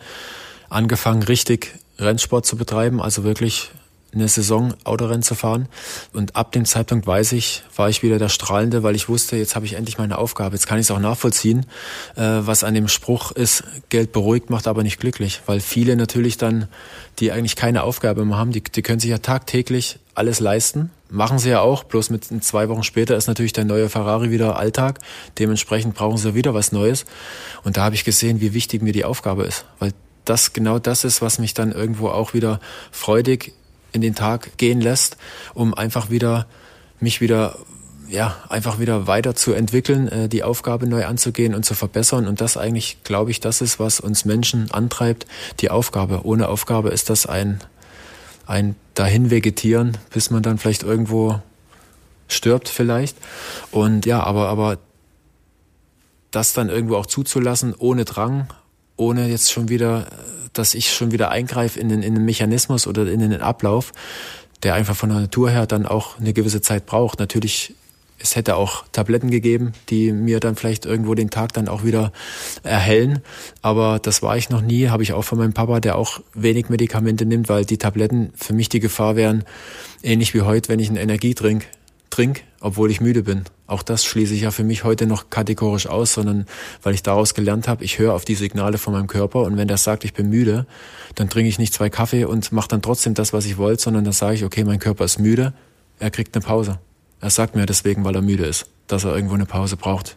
angefangen, richtig Rennsport zu betreiben, also wirklich eine Saison Autorennen zu fahren. Und ab dem Zeitpunkt weiß ich, war ich wieder der Strahlende, weil ich wusste, jetzt habe ich endlich meine Aufgabe. Jetzt kann ich es auch nachvollziehen, äh, was an dem Spruch ist, Geld beruhigt, macht aber nicht glücklich. Weil viele natürlich dann, die eigentlich keine Aufgabe mehr haben, die, die können sich ja tagtäglich alles leisten. Machen sie ja auch, bloß mit zwei Wochen später ist natürlich der neue Ferrari wieder Alltag. Dementsprechend brauchen sie wieder was Neues. Und da habe ich gesehen, wie wichtig mir die Aufgabe ist. Weil das genau das ist, was mich dann irgendwo auch wieder freudig in den Tag gehen lässt, um einfach wieder mich wieder ja, einfach wieder weiterzuentwickeln, äh, die Aufgabe neu anzugehen und zu verbessern. Und das eigentlich, glaube ich, das ist, was uns Menschen antreibt, die Aufgabe. Ohne Aufgabe ist das ein, ein dahin vegetieren, bis man dann vielleicht irgendwo stirbt vielleicht. Und ja, aber, aber das dann irgendwo auch zuzulassen, ohne Drang, ohne jetzt schon wieder dass ich schon wieder eingreife in den, in den Mechanismus oder in den Ablauf, der einfach von der Natur her dann auch eine gewisse Zeit braucht. Natürlich, es hätte auch Tabletten gegeben, die mir dann vielleicht irgendwo den Tag dann auch wieder erhellen. Aber das war ich noch nie, habe ich auch von meinem Papa, der auch wenig Medikamente nimmt, weil die Tabletten für mich die Gefahr wären, ähnlich wie heute, wenn ich einen Energietrink trink, obwohl ich müde bin. Auch das schließe ich ja für mich heute noch kategorisch aus, sondern weil ich daraus gelernt habe, ich höre auf die Signale von meinem Körper und wenn der sagt, ich bin müde, dann trinke ich nicht zwei Kaffee und mache dann trotzdem das, was ich wollte, sondern dann sage ich, okay, mein Körper ist müde, er kriegt eine Pause. Er sagt mir deswegen, weil er müde ist, dass er irgendwo eine Pause braucht.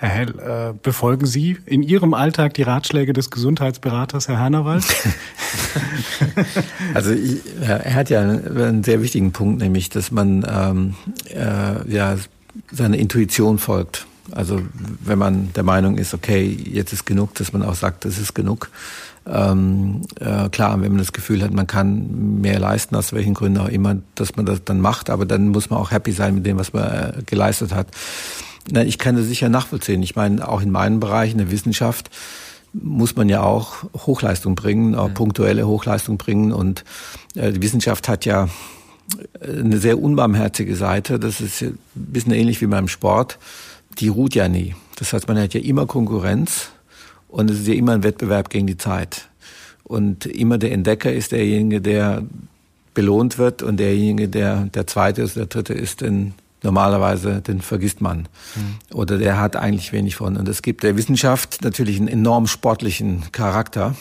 Herr Hell, äh, befolgen Sie in Ihrem Alltag die Ratschläge des Gesundheitsberaters, Herr Hannawald? [laughs] also ich, er hat ja einen sehr wichtigen Punkt, nämlich, dass man ähm, äh, ja seiner Intuition folgt. Also wenn man der Meinung ist, okay, jetzt ist genug, dass man auch sagt, das ist genug. Ähm, äh, klar, wenn man das Gefühl hat, man kann mehr leisten, aus welchen Gründen auch immer, dass man das dann macht, aber dann muss man auch happy sein mit dem, was man äh, geleistet hat. Na, ich kann das sicher nachvollziehen. Ich meine, auch in meinem Bereich, in der Wissenschaft, muss man ja auch Hochleistung bringen, auch punktuelle Hochleistung bringen. Und äh, die Wissenschaft hat ja eine sehr unbarmherzige Seite. Das ist ein bisschen ähnlich wie beim Sport. Die ruht ja nie. Das heißt, man hat ja immer Konkurrenz und es ist ja immer ein Wettbewerb gegen die Zeit. Und immer der Entdecker ist derjenige, der belohnt wird und derjenige, der der zweite ist, der dritte ist, den normalerweise, den vergisst man. Mhm. Oder der hat eigentlich wenig von. Und es gibt der Wissenschaft natürlich einen enorm sportlichen Charakter.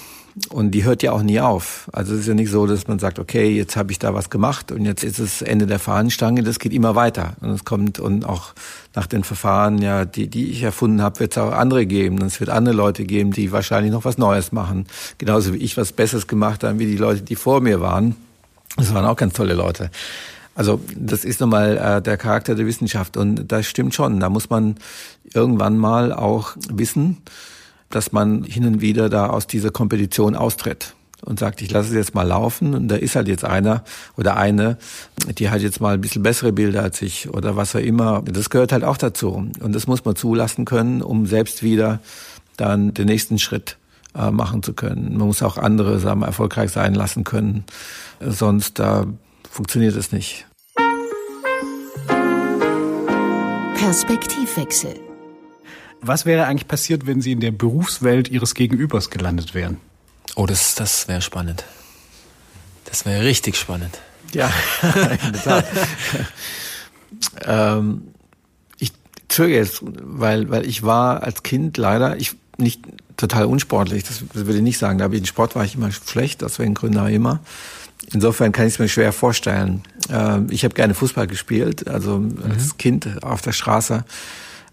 Und die hört ja auch nie auf. Also es ist ja nicht so, dass man sagt, okay, jetzt habe ich da was gemacht und jetzt ist es Ende der Fahnenstange. Das geht immer weiter. Und es kommt und auch nach den Verfahren, ja, die, die ich erfunden habe, wird es auch andere geben. Und es wird andere Leute geben, die wahrscheinlich noch was Neues machen. Genauso wie ich was Besseres gemacht habe, wie die Leute, die vor mir waren. Das waren auch ganz tolle Leute. Also das ist nun mal äh, der Charakter der Wissenschaft und das stimmt schon. Da muss man irgendwann mal auch wissen, dass man hin und wieder da aus dieser Kompetition austritt und sagt, ich lasse es jetzt mal laufen und da ist halt jetzt einer oder eine, die hat jetzt mal ein bisschen bessere Bilder als ich oder was auch immer. Das gehört halt auch dazu und das muss man zulassen können, um selbst wieder dann den nächsten Schritt äh, machen zu können. Man muss auch andere sagen, erfolgreich sein lassen können, sonst äh, funktioniert es nicht. Perspektivwechsel. Was wäre eigentlich passiert, wenn Sie in der Berufswelt Ihres Gegenübers gelandet wären? Oh, das, das wäre spannend. Das wäre richtig spannend. Ja, [laughs] in der Tat. [laughs] ähm, ich zögere jetzt, weil, weil ich war als Kind leider, ich nicht total unsportlich, das, das würde ich nicht sagen, aber in Sport war ich immer schlecht, aus welchen Gründen auch immer. Insofern kann ich es mir schwer vorstellen. Ähm, ich habe gerne Fußball gespielt, also mhm. als Kind auf der Straße.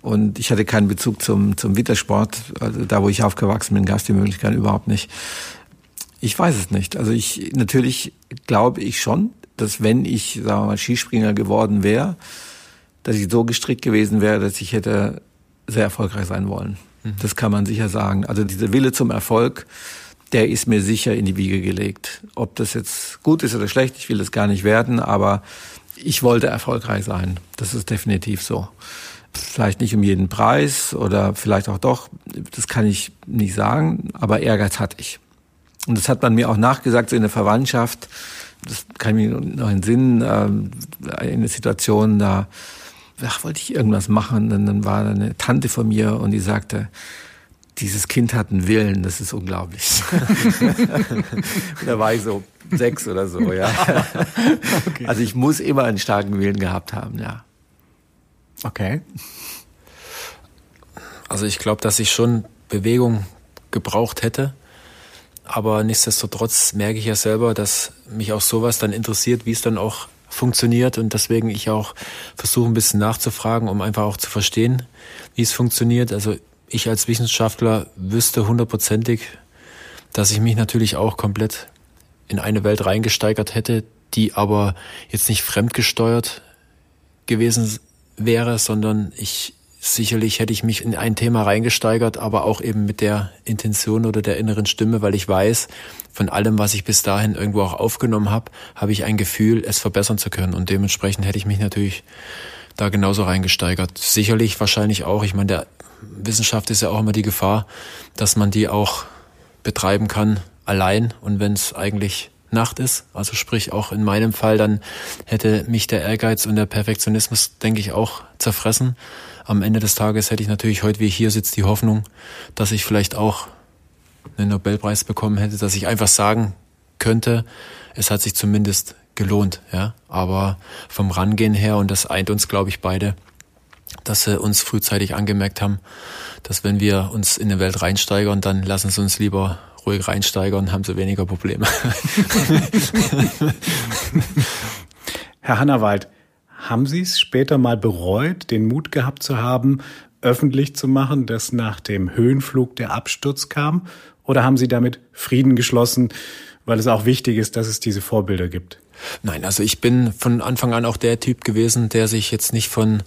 Und ich hatte keinen Bezug zum, zum Wintersport. Also da, wo ich aufgewachsen bin, gab es die Möglichkeit überhaupt nicht. Ich weiß es nicht. Also ich, natürlich glaube ich schon, dass wenn ich, sagen wir mal, Skispringer geworden wäre, dass ich so gestrickt gewesen wäre, dass ich hätte sehr erfolgreich sein wollen. Mhm. Das kann man sicher sagen. Also dieser Wille zum Erfolg, der ist mir sicher in die Wiege gelegt. Ob das jetzt gut ist oder schlecht, ich will das gar nicht werden, aber ich wollte erfolgreich sein. Das ist definitiv so. Vielleicht nicht um jeden Preis oder vielleicht auch doch, das kann ich nicht sagen, aber Ehrgeiz hatte ich. Und das hat man mir auch nachgesagt, so in der Verwandtschaft. Das kann ich mir noch in Sinn, äh, in der Situation, da ach, wollte ich irgendwas machen. Und dann war eine Tante von mir und die sagte, dieses Kind hat einen Willen, das ist unglaublich. [laughs] da war ich so sechs oder so, ja. [laughs] okay. Also ich muss immer einen starken Willen gehabt haben, ja. Okay. Also ich glaube, dass ich schon Bewegung gebraucht hätte. Aber nichtsdestotrotz merke ich ja selber, dass mich auch sowas dann interessiert, wie es dann auch funktioniert und deswegen ich auch versuche ein bisschen nachzufragen, um einfach auch zu verstehen, wie es funktioniert. Also ich als Wissenschaftler wüsste hundertprozentig, dass ich mich natürlich auch komplett in eine Welt reingesteigert hätte, die aber jetzt nicht fremdgesteuert gewesen wäre, sondern ich sicherlich hätte ich mich in ein Thema reingesteigert, aber auch eben mit der Intention oder der inneren Stimme, weil ich weiß, von allem, was ich bis dahin irgendwo auch aufgenommen habe, habe ich ein Gefühl, es verbessern zu können. Und dementsprechend hätte ich mich natürlich da genauso reingesteigert. Sicherlich wahrscheinlich auch, ich meine, der Wissenschaft ist ja auch immer die Gefahr, dass man die auch betreiben kann allein und wenn es eigentlich Nacht ist, also sprich auch in meinem Fall, dann hätte mich der Ehrgeiz und der Perfektionismus, denke ich, auch zerfressen. Am Ende des Tages hätte ich natürlich heute, wie ich hier sitze, die Hoffnung, dass ich vielleicht auch einen Nobelpreis bekommen hätte, dass ich einfach sagen könnte, es hat sich zumindest gelohnt, ja. Aber vom Rangehen her, und das eint uns, glaube ich, beide, dass sie uns frühzeitig angemerkt haben, dass wenn wir uns in eine Welt reinsteigern, dann lassen sie uns lieber ruhig reinsteigern, haben sie weniger Probleme. [laughs] Herr Hannawald, haben Sie es später mal bereut, den Mut gehabt zu haben, öffentlich zu machen, dass nach dem Höhenflug der Absturz kam? Oder haben Sie damit Frieden geschlossen, weil es auch wichtig ist, dass es diese Vorbilder gibt? Nein, also ich bin von Anfang an auch der Typ gewesen, der sich jetzt nicht von,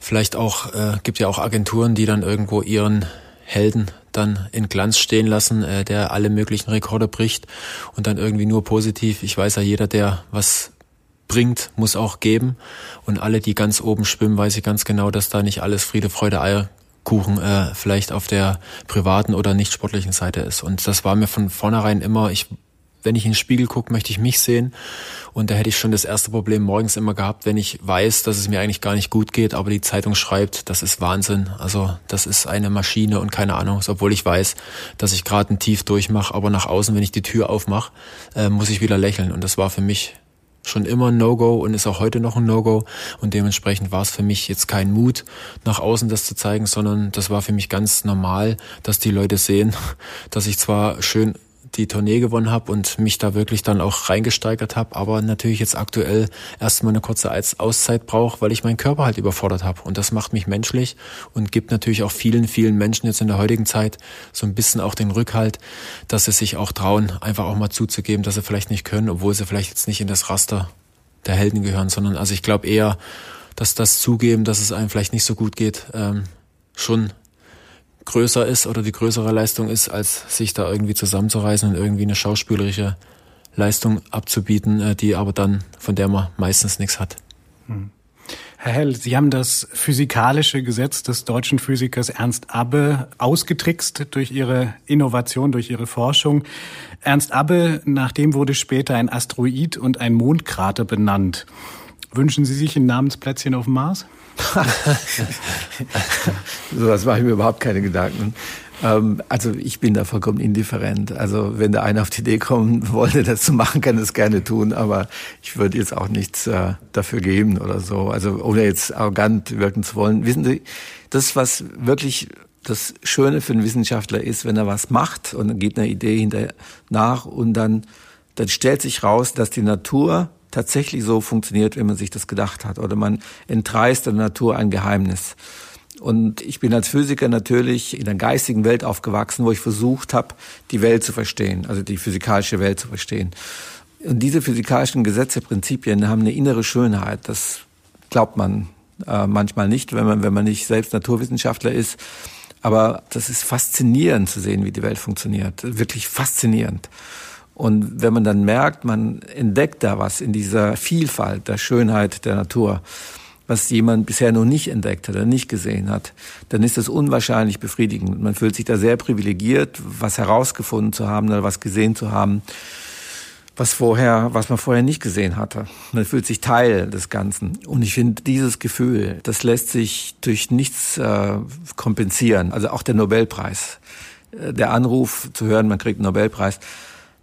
vielleicht auch, äh, gibt ja auch Agenturen, die dann irgendwo ihren Helden dann in Glanz stehen lassen, äh, der alle möglichen Rekorde bricht und dann irgendwie nur positiv. Ich weiß ja, jeder, der was bringt, muss auch geben. Und alle, die ganz oben schwimmen, weiß ich ganz genau, dass da nicht alles Friede, Freude, Eierkuchen äh, vielleicht auf der privaten oder nicht sportlichen Seite ist. Und das war mir von vornherein immer, ich wenn ich in den Spiegel gucke, möchte ich mich sehen. Und da hätte ich schon das erste Problem morgens immer gehabt, wenn ich weiß, dass es mir eigentlich gar nicht gut geht, aber die Zeitung schreibt, das ist Wahnsinn. Also das ist eine Maschine und keine Ahnung, obwohl ich weiß, dass ich gerade ein Tief durchmache, aber nach außen, wenn ich die Tür aufmache, äh, muss ich wieder lächeln. Und das war für mich schon immer ein No-Go und ist auch heute noch ein No-Go. Und dementsprechend war es für mich jetzt kein Mut, nach außen das zu zeigen, sondern das war für mich ganz normal, dass die Leute sehen, [laughs] dass ich zwar schön die Tournee gewonnen habe und mich da wirklich dann auch reingesteigert habe, aber natürlich jetzt aktuell erstmal eine kurze Auszeit brauche, weil ich meinen Körper halt überfordert habe. Und das macht mich menschlich und gibt natürlich auch vielen, vielen Menschen jetzt in der heutigen Zeit so ein bisschen auch den Rückhalt, dass sie sich auch trauen, einfach auch mal zuzugeben, dass sie vielleicht nicht können, obwohl sie vielleicht jetzt nicht in das Raster der Helden gehören, sondern also ich glaube eher, dass das Zugeben, dass es einem vielleicht nicht so gut geht, ähm, schon größer ist oder die größere Leistung ist, als sich da irgendwie zusammenzureißen und irgendwie eine schauspielerische Leistung abzubieten, äh, die aber dann, von der man meistens nichts hat. Hm. Herr Hell, Sie haben das physikalische Gesetz des deutschen Physikers Ernst Abbe ausgetrickst durch Ihre Innovation, durch Ihre Forschung. Ernst Abbe, nach dem wurde später ein Asteroid und ein Mondkrater benannt. Wünschen Sie sich ein Namensplätzchen auf dem Mars? [laughs] so das mache ich mir überhaupt keine Gedanken. Ähm, also ich bin da vollkommen indifferent. Also wenn da einer auf die Idee kommen wollte, das zu machen, kann es gerne tun, aber ich würde jetzt auch nichts äh, dafür geben oder so. Also ohne jetzt arrogant wirken zu wollen. Wissen Sie, das, was wirklich das Schöne für einen Wissenschaftler ist, wenn er was macht und dann geht eine Idee hinterher nach und dann, dann stellt sich raus, dass die Natur tatsächlich so funktioniert, wie man sich das gedacht hat. Oder man entreißt der Natur ein Geheimnis. Und ich bin als Physiker natürlich in der geistigen Welt aufgewachsen, wo ich versucht habe, die Welt zu verstehen, also die physikalische Welt zu verstehen. Und diese physikalischen Gesetze, Prinzipien haben eine innere Schönheit. Das glaubt man äh, manchmal nicht, wenn man, wenn man nicht selbst Naturwissenschaftler ist. Aber das ist faszinierend zu sehen, wie die Welt funktioniert. Wirklich faszinierend. Und wenn man dann merkt, man entdeckt da was in dieser Vielfalt der Schönheit der Natur, was jemand bisher noch nicht entdeckt hat oder nicht gesehen hat, dann ist das unwahrscheinlich befriedigend. Man fühlt sich da sehr privilegiert, was herausgefunden zu haben oder was gesehen zu haben, was vorher, was man vorher nicht gesehen hatte. Man fühlt sich Teil des Ganzen. Und ich finde, dieses Gefühl, das lässt sich durch nichts äh, kompensieren. Also auch der Nobelpreis. Äh, der Anruf zu hören, man kriegt einen Nobelpreis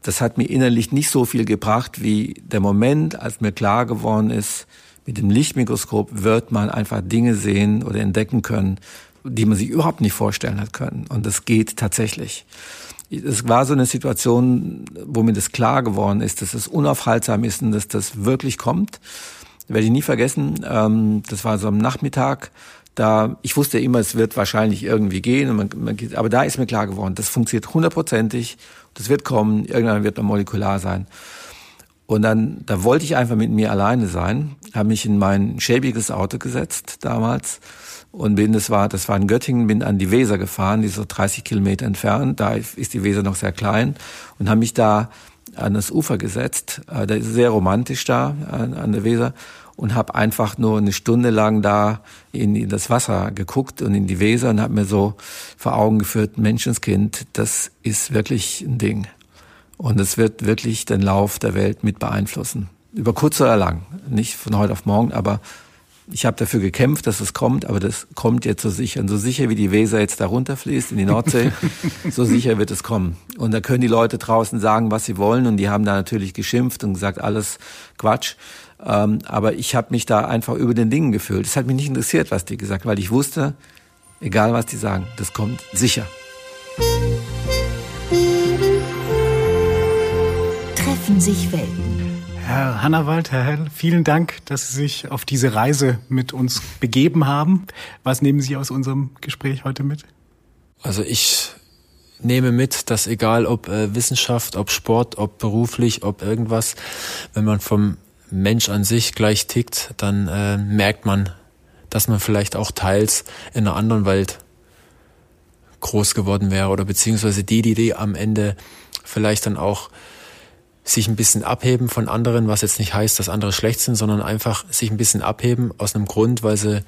das hat mir innerlich nicht so viel gebracht wie der Moment, als mir klar geworden ist, mit dem Lichtmikroskop wird man einfach Dinge sehen oder entdecken können, die man sich überhaupt nicht vorstellen hat können. Und das geht tatsächlich. Es war so eine Situation, wo mir das klar geworden ist, dass es unaufhaltsam ist und dass das wirklich kommt. Werde ich nie vergessen. Ähm, das war so am Nachmittag. Da, ich wusste immer, es wird wahrscheinlich irgendwie gehen, man, man, aber da ist mir klar geworden, das funktioniert hundertprozentig, das wird kommen, irgendwann wird man molekular sein. Und dann, da wollte ich einfach mit mir alleine sein, habe mich in mein schäbiges Auto gesetzt damals und bin, das war, das war in Göttingen, bin an die Weser gefahren, die ist so 30 Kilometer entfernt, da ist die Weser noch sehr klein und habe mich da an das Ufer gesetzt, äh, da ist sehr romantisch da an, an der Weser und habe einfach nur eine Stunde lang da in, das Wasser geguckt und in die Weser und habe mir so vor Augen geführt, Menschenskind, das ist wirklich ein Ding. Und es wird wirklich den Lauf der Welt mit beeinflussen. Über kurz oder lang. Nicht von heute auf morgen, aber ich habe dafür gekämpft, dass es kommt, aber das kommt jetzt so sicher. Und so sicher wie die Weser jetzt da runterfließt in die Nordsee, [laughs] so sicher wird es kommen. Und da können die Leute draußen sagen, was sie wollen. Und die haben da natürlich geschimpft und gesagt, alles Quatsch. Ähm, aber ich habe mich da einfach über den Dingen gefühlt. Es hat mich nicht interessiert, was die gesagt, weil ich wusste, egal was die sagen, das kommt sicher. Treffen sich Welten. Herr Hannawald, Herr Hell, vielen Dank, dass Sie sich auf diese Reise mit uns begeben haben. Was nehmen Sie aus unserem Gespräch heute mit? Also ich nehme mit, dass egal ob äh, Wissenschaft, ob Sport, ob beruflich, ob irgendwas, wenn man vom Mensch an sich gleich tickt, dann äh, merkt man, dass man vielleicht auch teils in einer anderen Welt groß geworden wäre oder beziehungsweise die, die, die am Ende vielleicht dann auch sich ein bisschen abheben von anderen, was jetzt nicht heißt, dass andere schlecht sind, sondern einfach sich ein bisschen abheben aus einem Grund, weil sie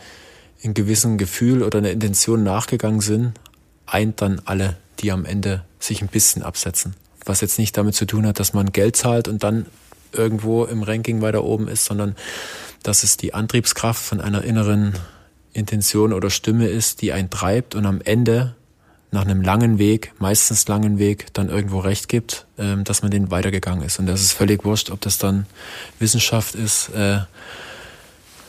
in gewissem Gefühl oder einer Intention nachgegangen sind, eint dann alle, die am Ende sich ein bisschen absetzen. Was jetzt nicht damit zu tun hat, dass man Geld zahlt und dann irgendwo im Ranking weiter oben ist, sondern dass es die Antriebskraft von einer inneren Intention oder Stimme ist, die einen treibt und am Ende nach einem langen Weg, meistens langen Weg, dann irgendwo recht gibt, ähm, dass man den weitergegangen ist. Und das ist völlig wurscht, ob das dann Wissenschaft ist, äh,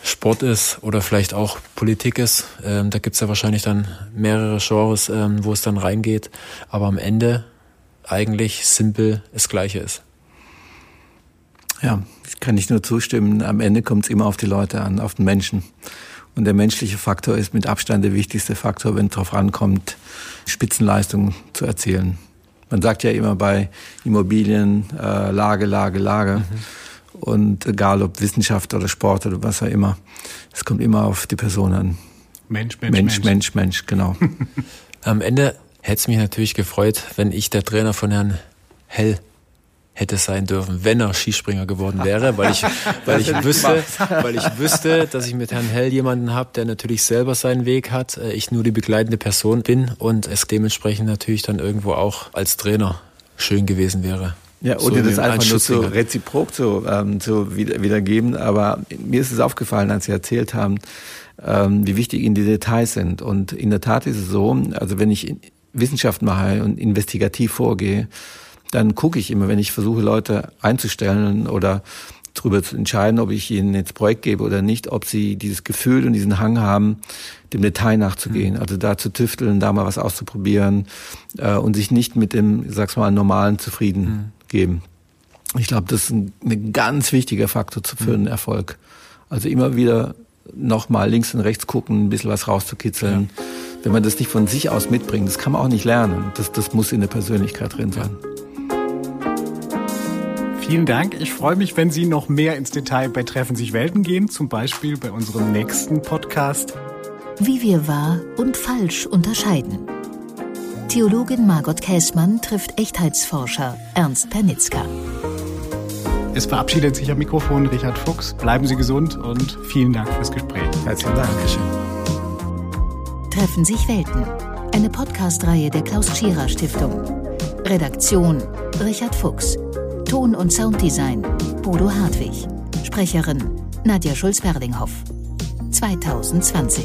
Sport ist oder vielleicht auch Politik ist. Ähm, da gibt's ja wahrscheinlich dann mehrere Genres, ähm, wo es dann reingeht. Aber am Ende eigentlich simpel das Gleiche ist. Ja, ich kann nicht nur zustimmen. Am Ende kommt es immer auf die Leute an, auf den Menschen. Und der menschliche Faktor ist mit Abstand der wichtigste Faktor, wenn es darauf ankommt, Spitzenleistungen zu erzielen. Man sagt ja immer bei Immobilien äh, Lage, Lage, Lage. Mhm. Und egal ob Wissenschaft oder Sport oder was auch immer, es kommt immer auf die Person an. Mensch, Mensch, Mensch, Mensch, Mensch, Mensch genau. [laughs] Am Ende hätte es mich natürlich gefreut, wenn ich der Trainer von Herrn Hell hätte sein dürfen, wenn er Skispringer geworden wäre, weil ich, [laughs] weil ich wüsste, [laughs] weil ich wüsste, dass ich mit Herrn Hell jemanden habe, der natürlich selber seinen Weg hat, äh, ich nur die begleitende Person bin und es dementsprechend natürlich dann irgendwo auch als Trainer schön gewesen wäre. Ja, oder so das einfach nur so reziprok zu, ähm, zu wieder, wiedergeben. Aber mir ist es aufgefallen, als Sie erzählt haben, ähm, wie wichtig Ihnen die Details sind. Und in der Tat ist es so, also wenn ich Wissenschaft mache und investigativ vorgehe, dann gucke ich immer, wenn ich versuche, Leute einzustellen oder darüber zu entscheiden, ob ich ihnen jetzt Projekt gebe oder nicht, ob sie dieses Gefühl und diesen Hang haben, dem Detail nachzugehen, mhm. also da zu tüfteln, da mal was auszuprobieren äh, und sich nicht mit dem, sag's mal, normalen zufrieden mhm. geben. Ich glaube, das ist ein, ein, ganz wichtiger Faktor für einen mhm. Erfolg. Also immer wieder nochmal links und rechts gucken, ein bisschen was rauszukitzeln. Ja. Wenn man das nicht von sich aus mitbringt, das kann man auch nicht lernen. Das, das muss in der Persönlichkeit drin sein. Vielen Dank. Ich freue mich, wenn Sie noch mehr ins Detail bei Treffen sich Welten gehen, zum Beispiel bei unserem nächsten Podcast. Wie wir wahr und falsch unterscheiden. Theologin Margot Käßmann trifft Echtheitsforscher Ernst Pernitzka. Es verabschiedet sich am Mikrofon Richard Fuchs. Bleiben Sie gesund und vielen Dank fürs Gespräch. Herzlichen Dank. Treffen sich Welten. Eine Podcast-Reihe der Klaus Tschira Stiftung. Redaktion Richard Fuchs. Ton- und Sounddesign Bodo Hartwig. Sprecherin Nadja Schulz-Berlinghoff. 2020.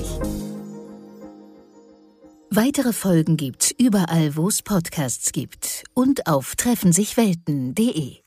Weitere Folgen gibt's überall, wo es Podcasts gibt und auf treffensichwelten.de.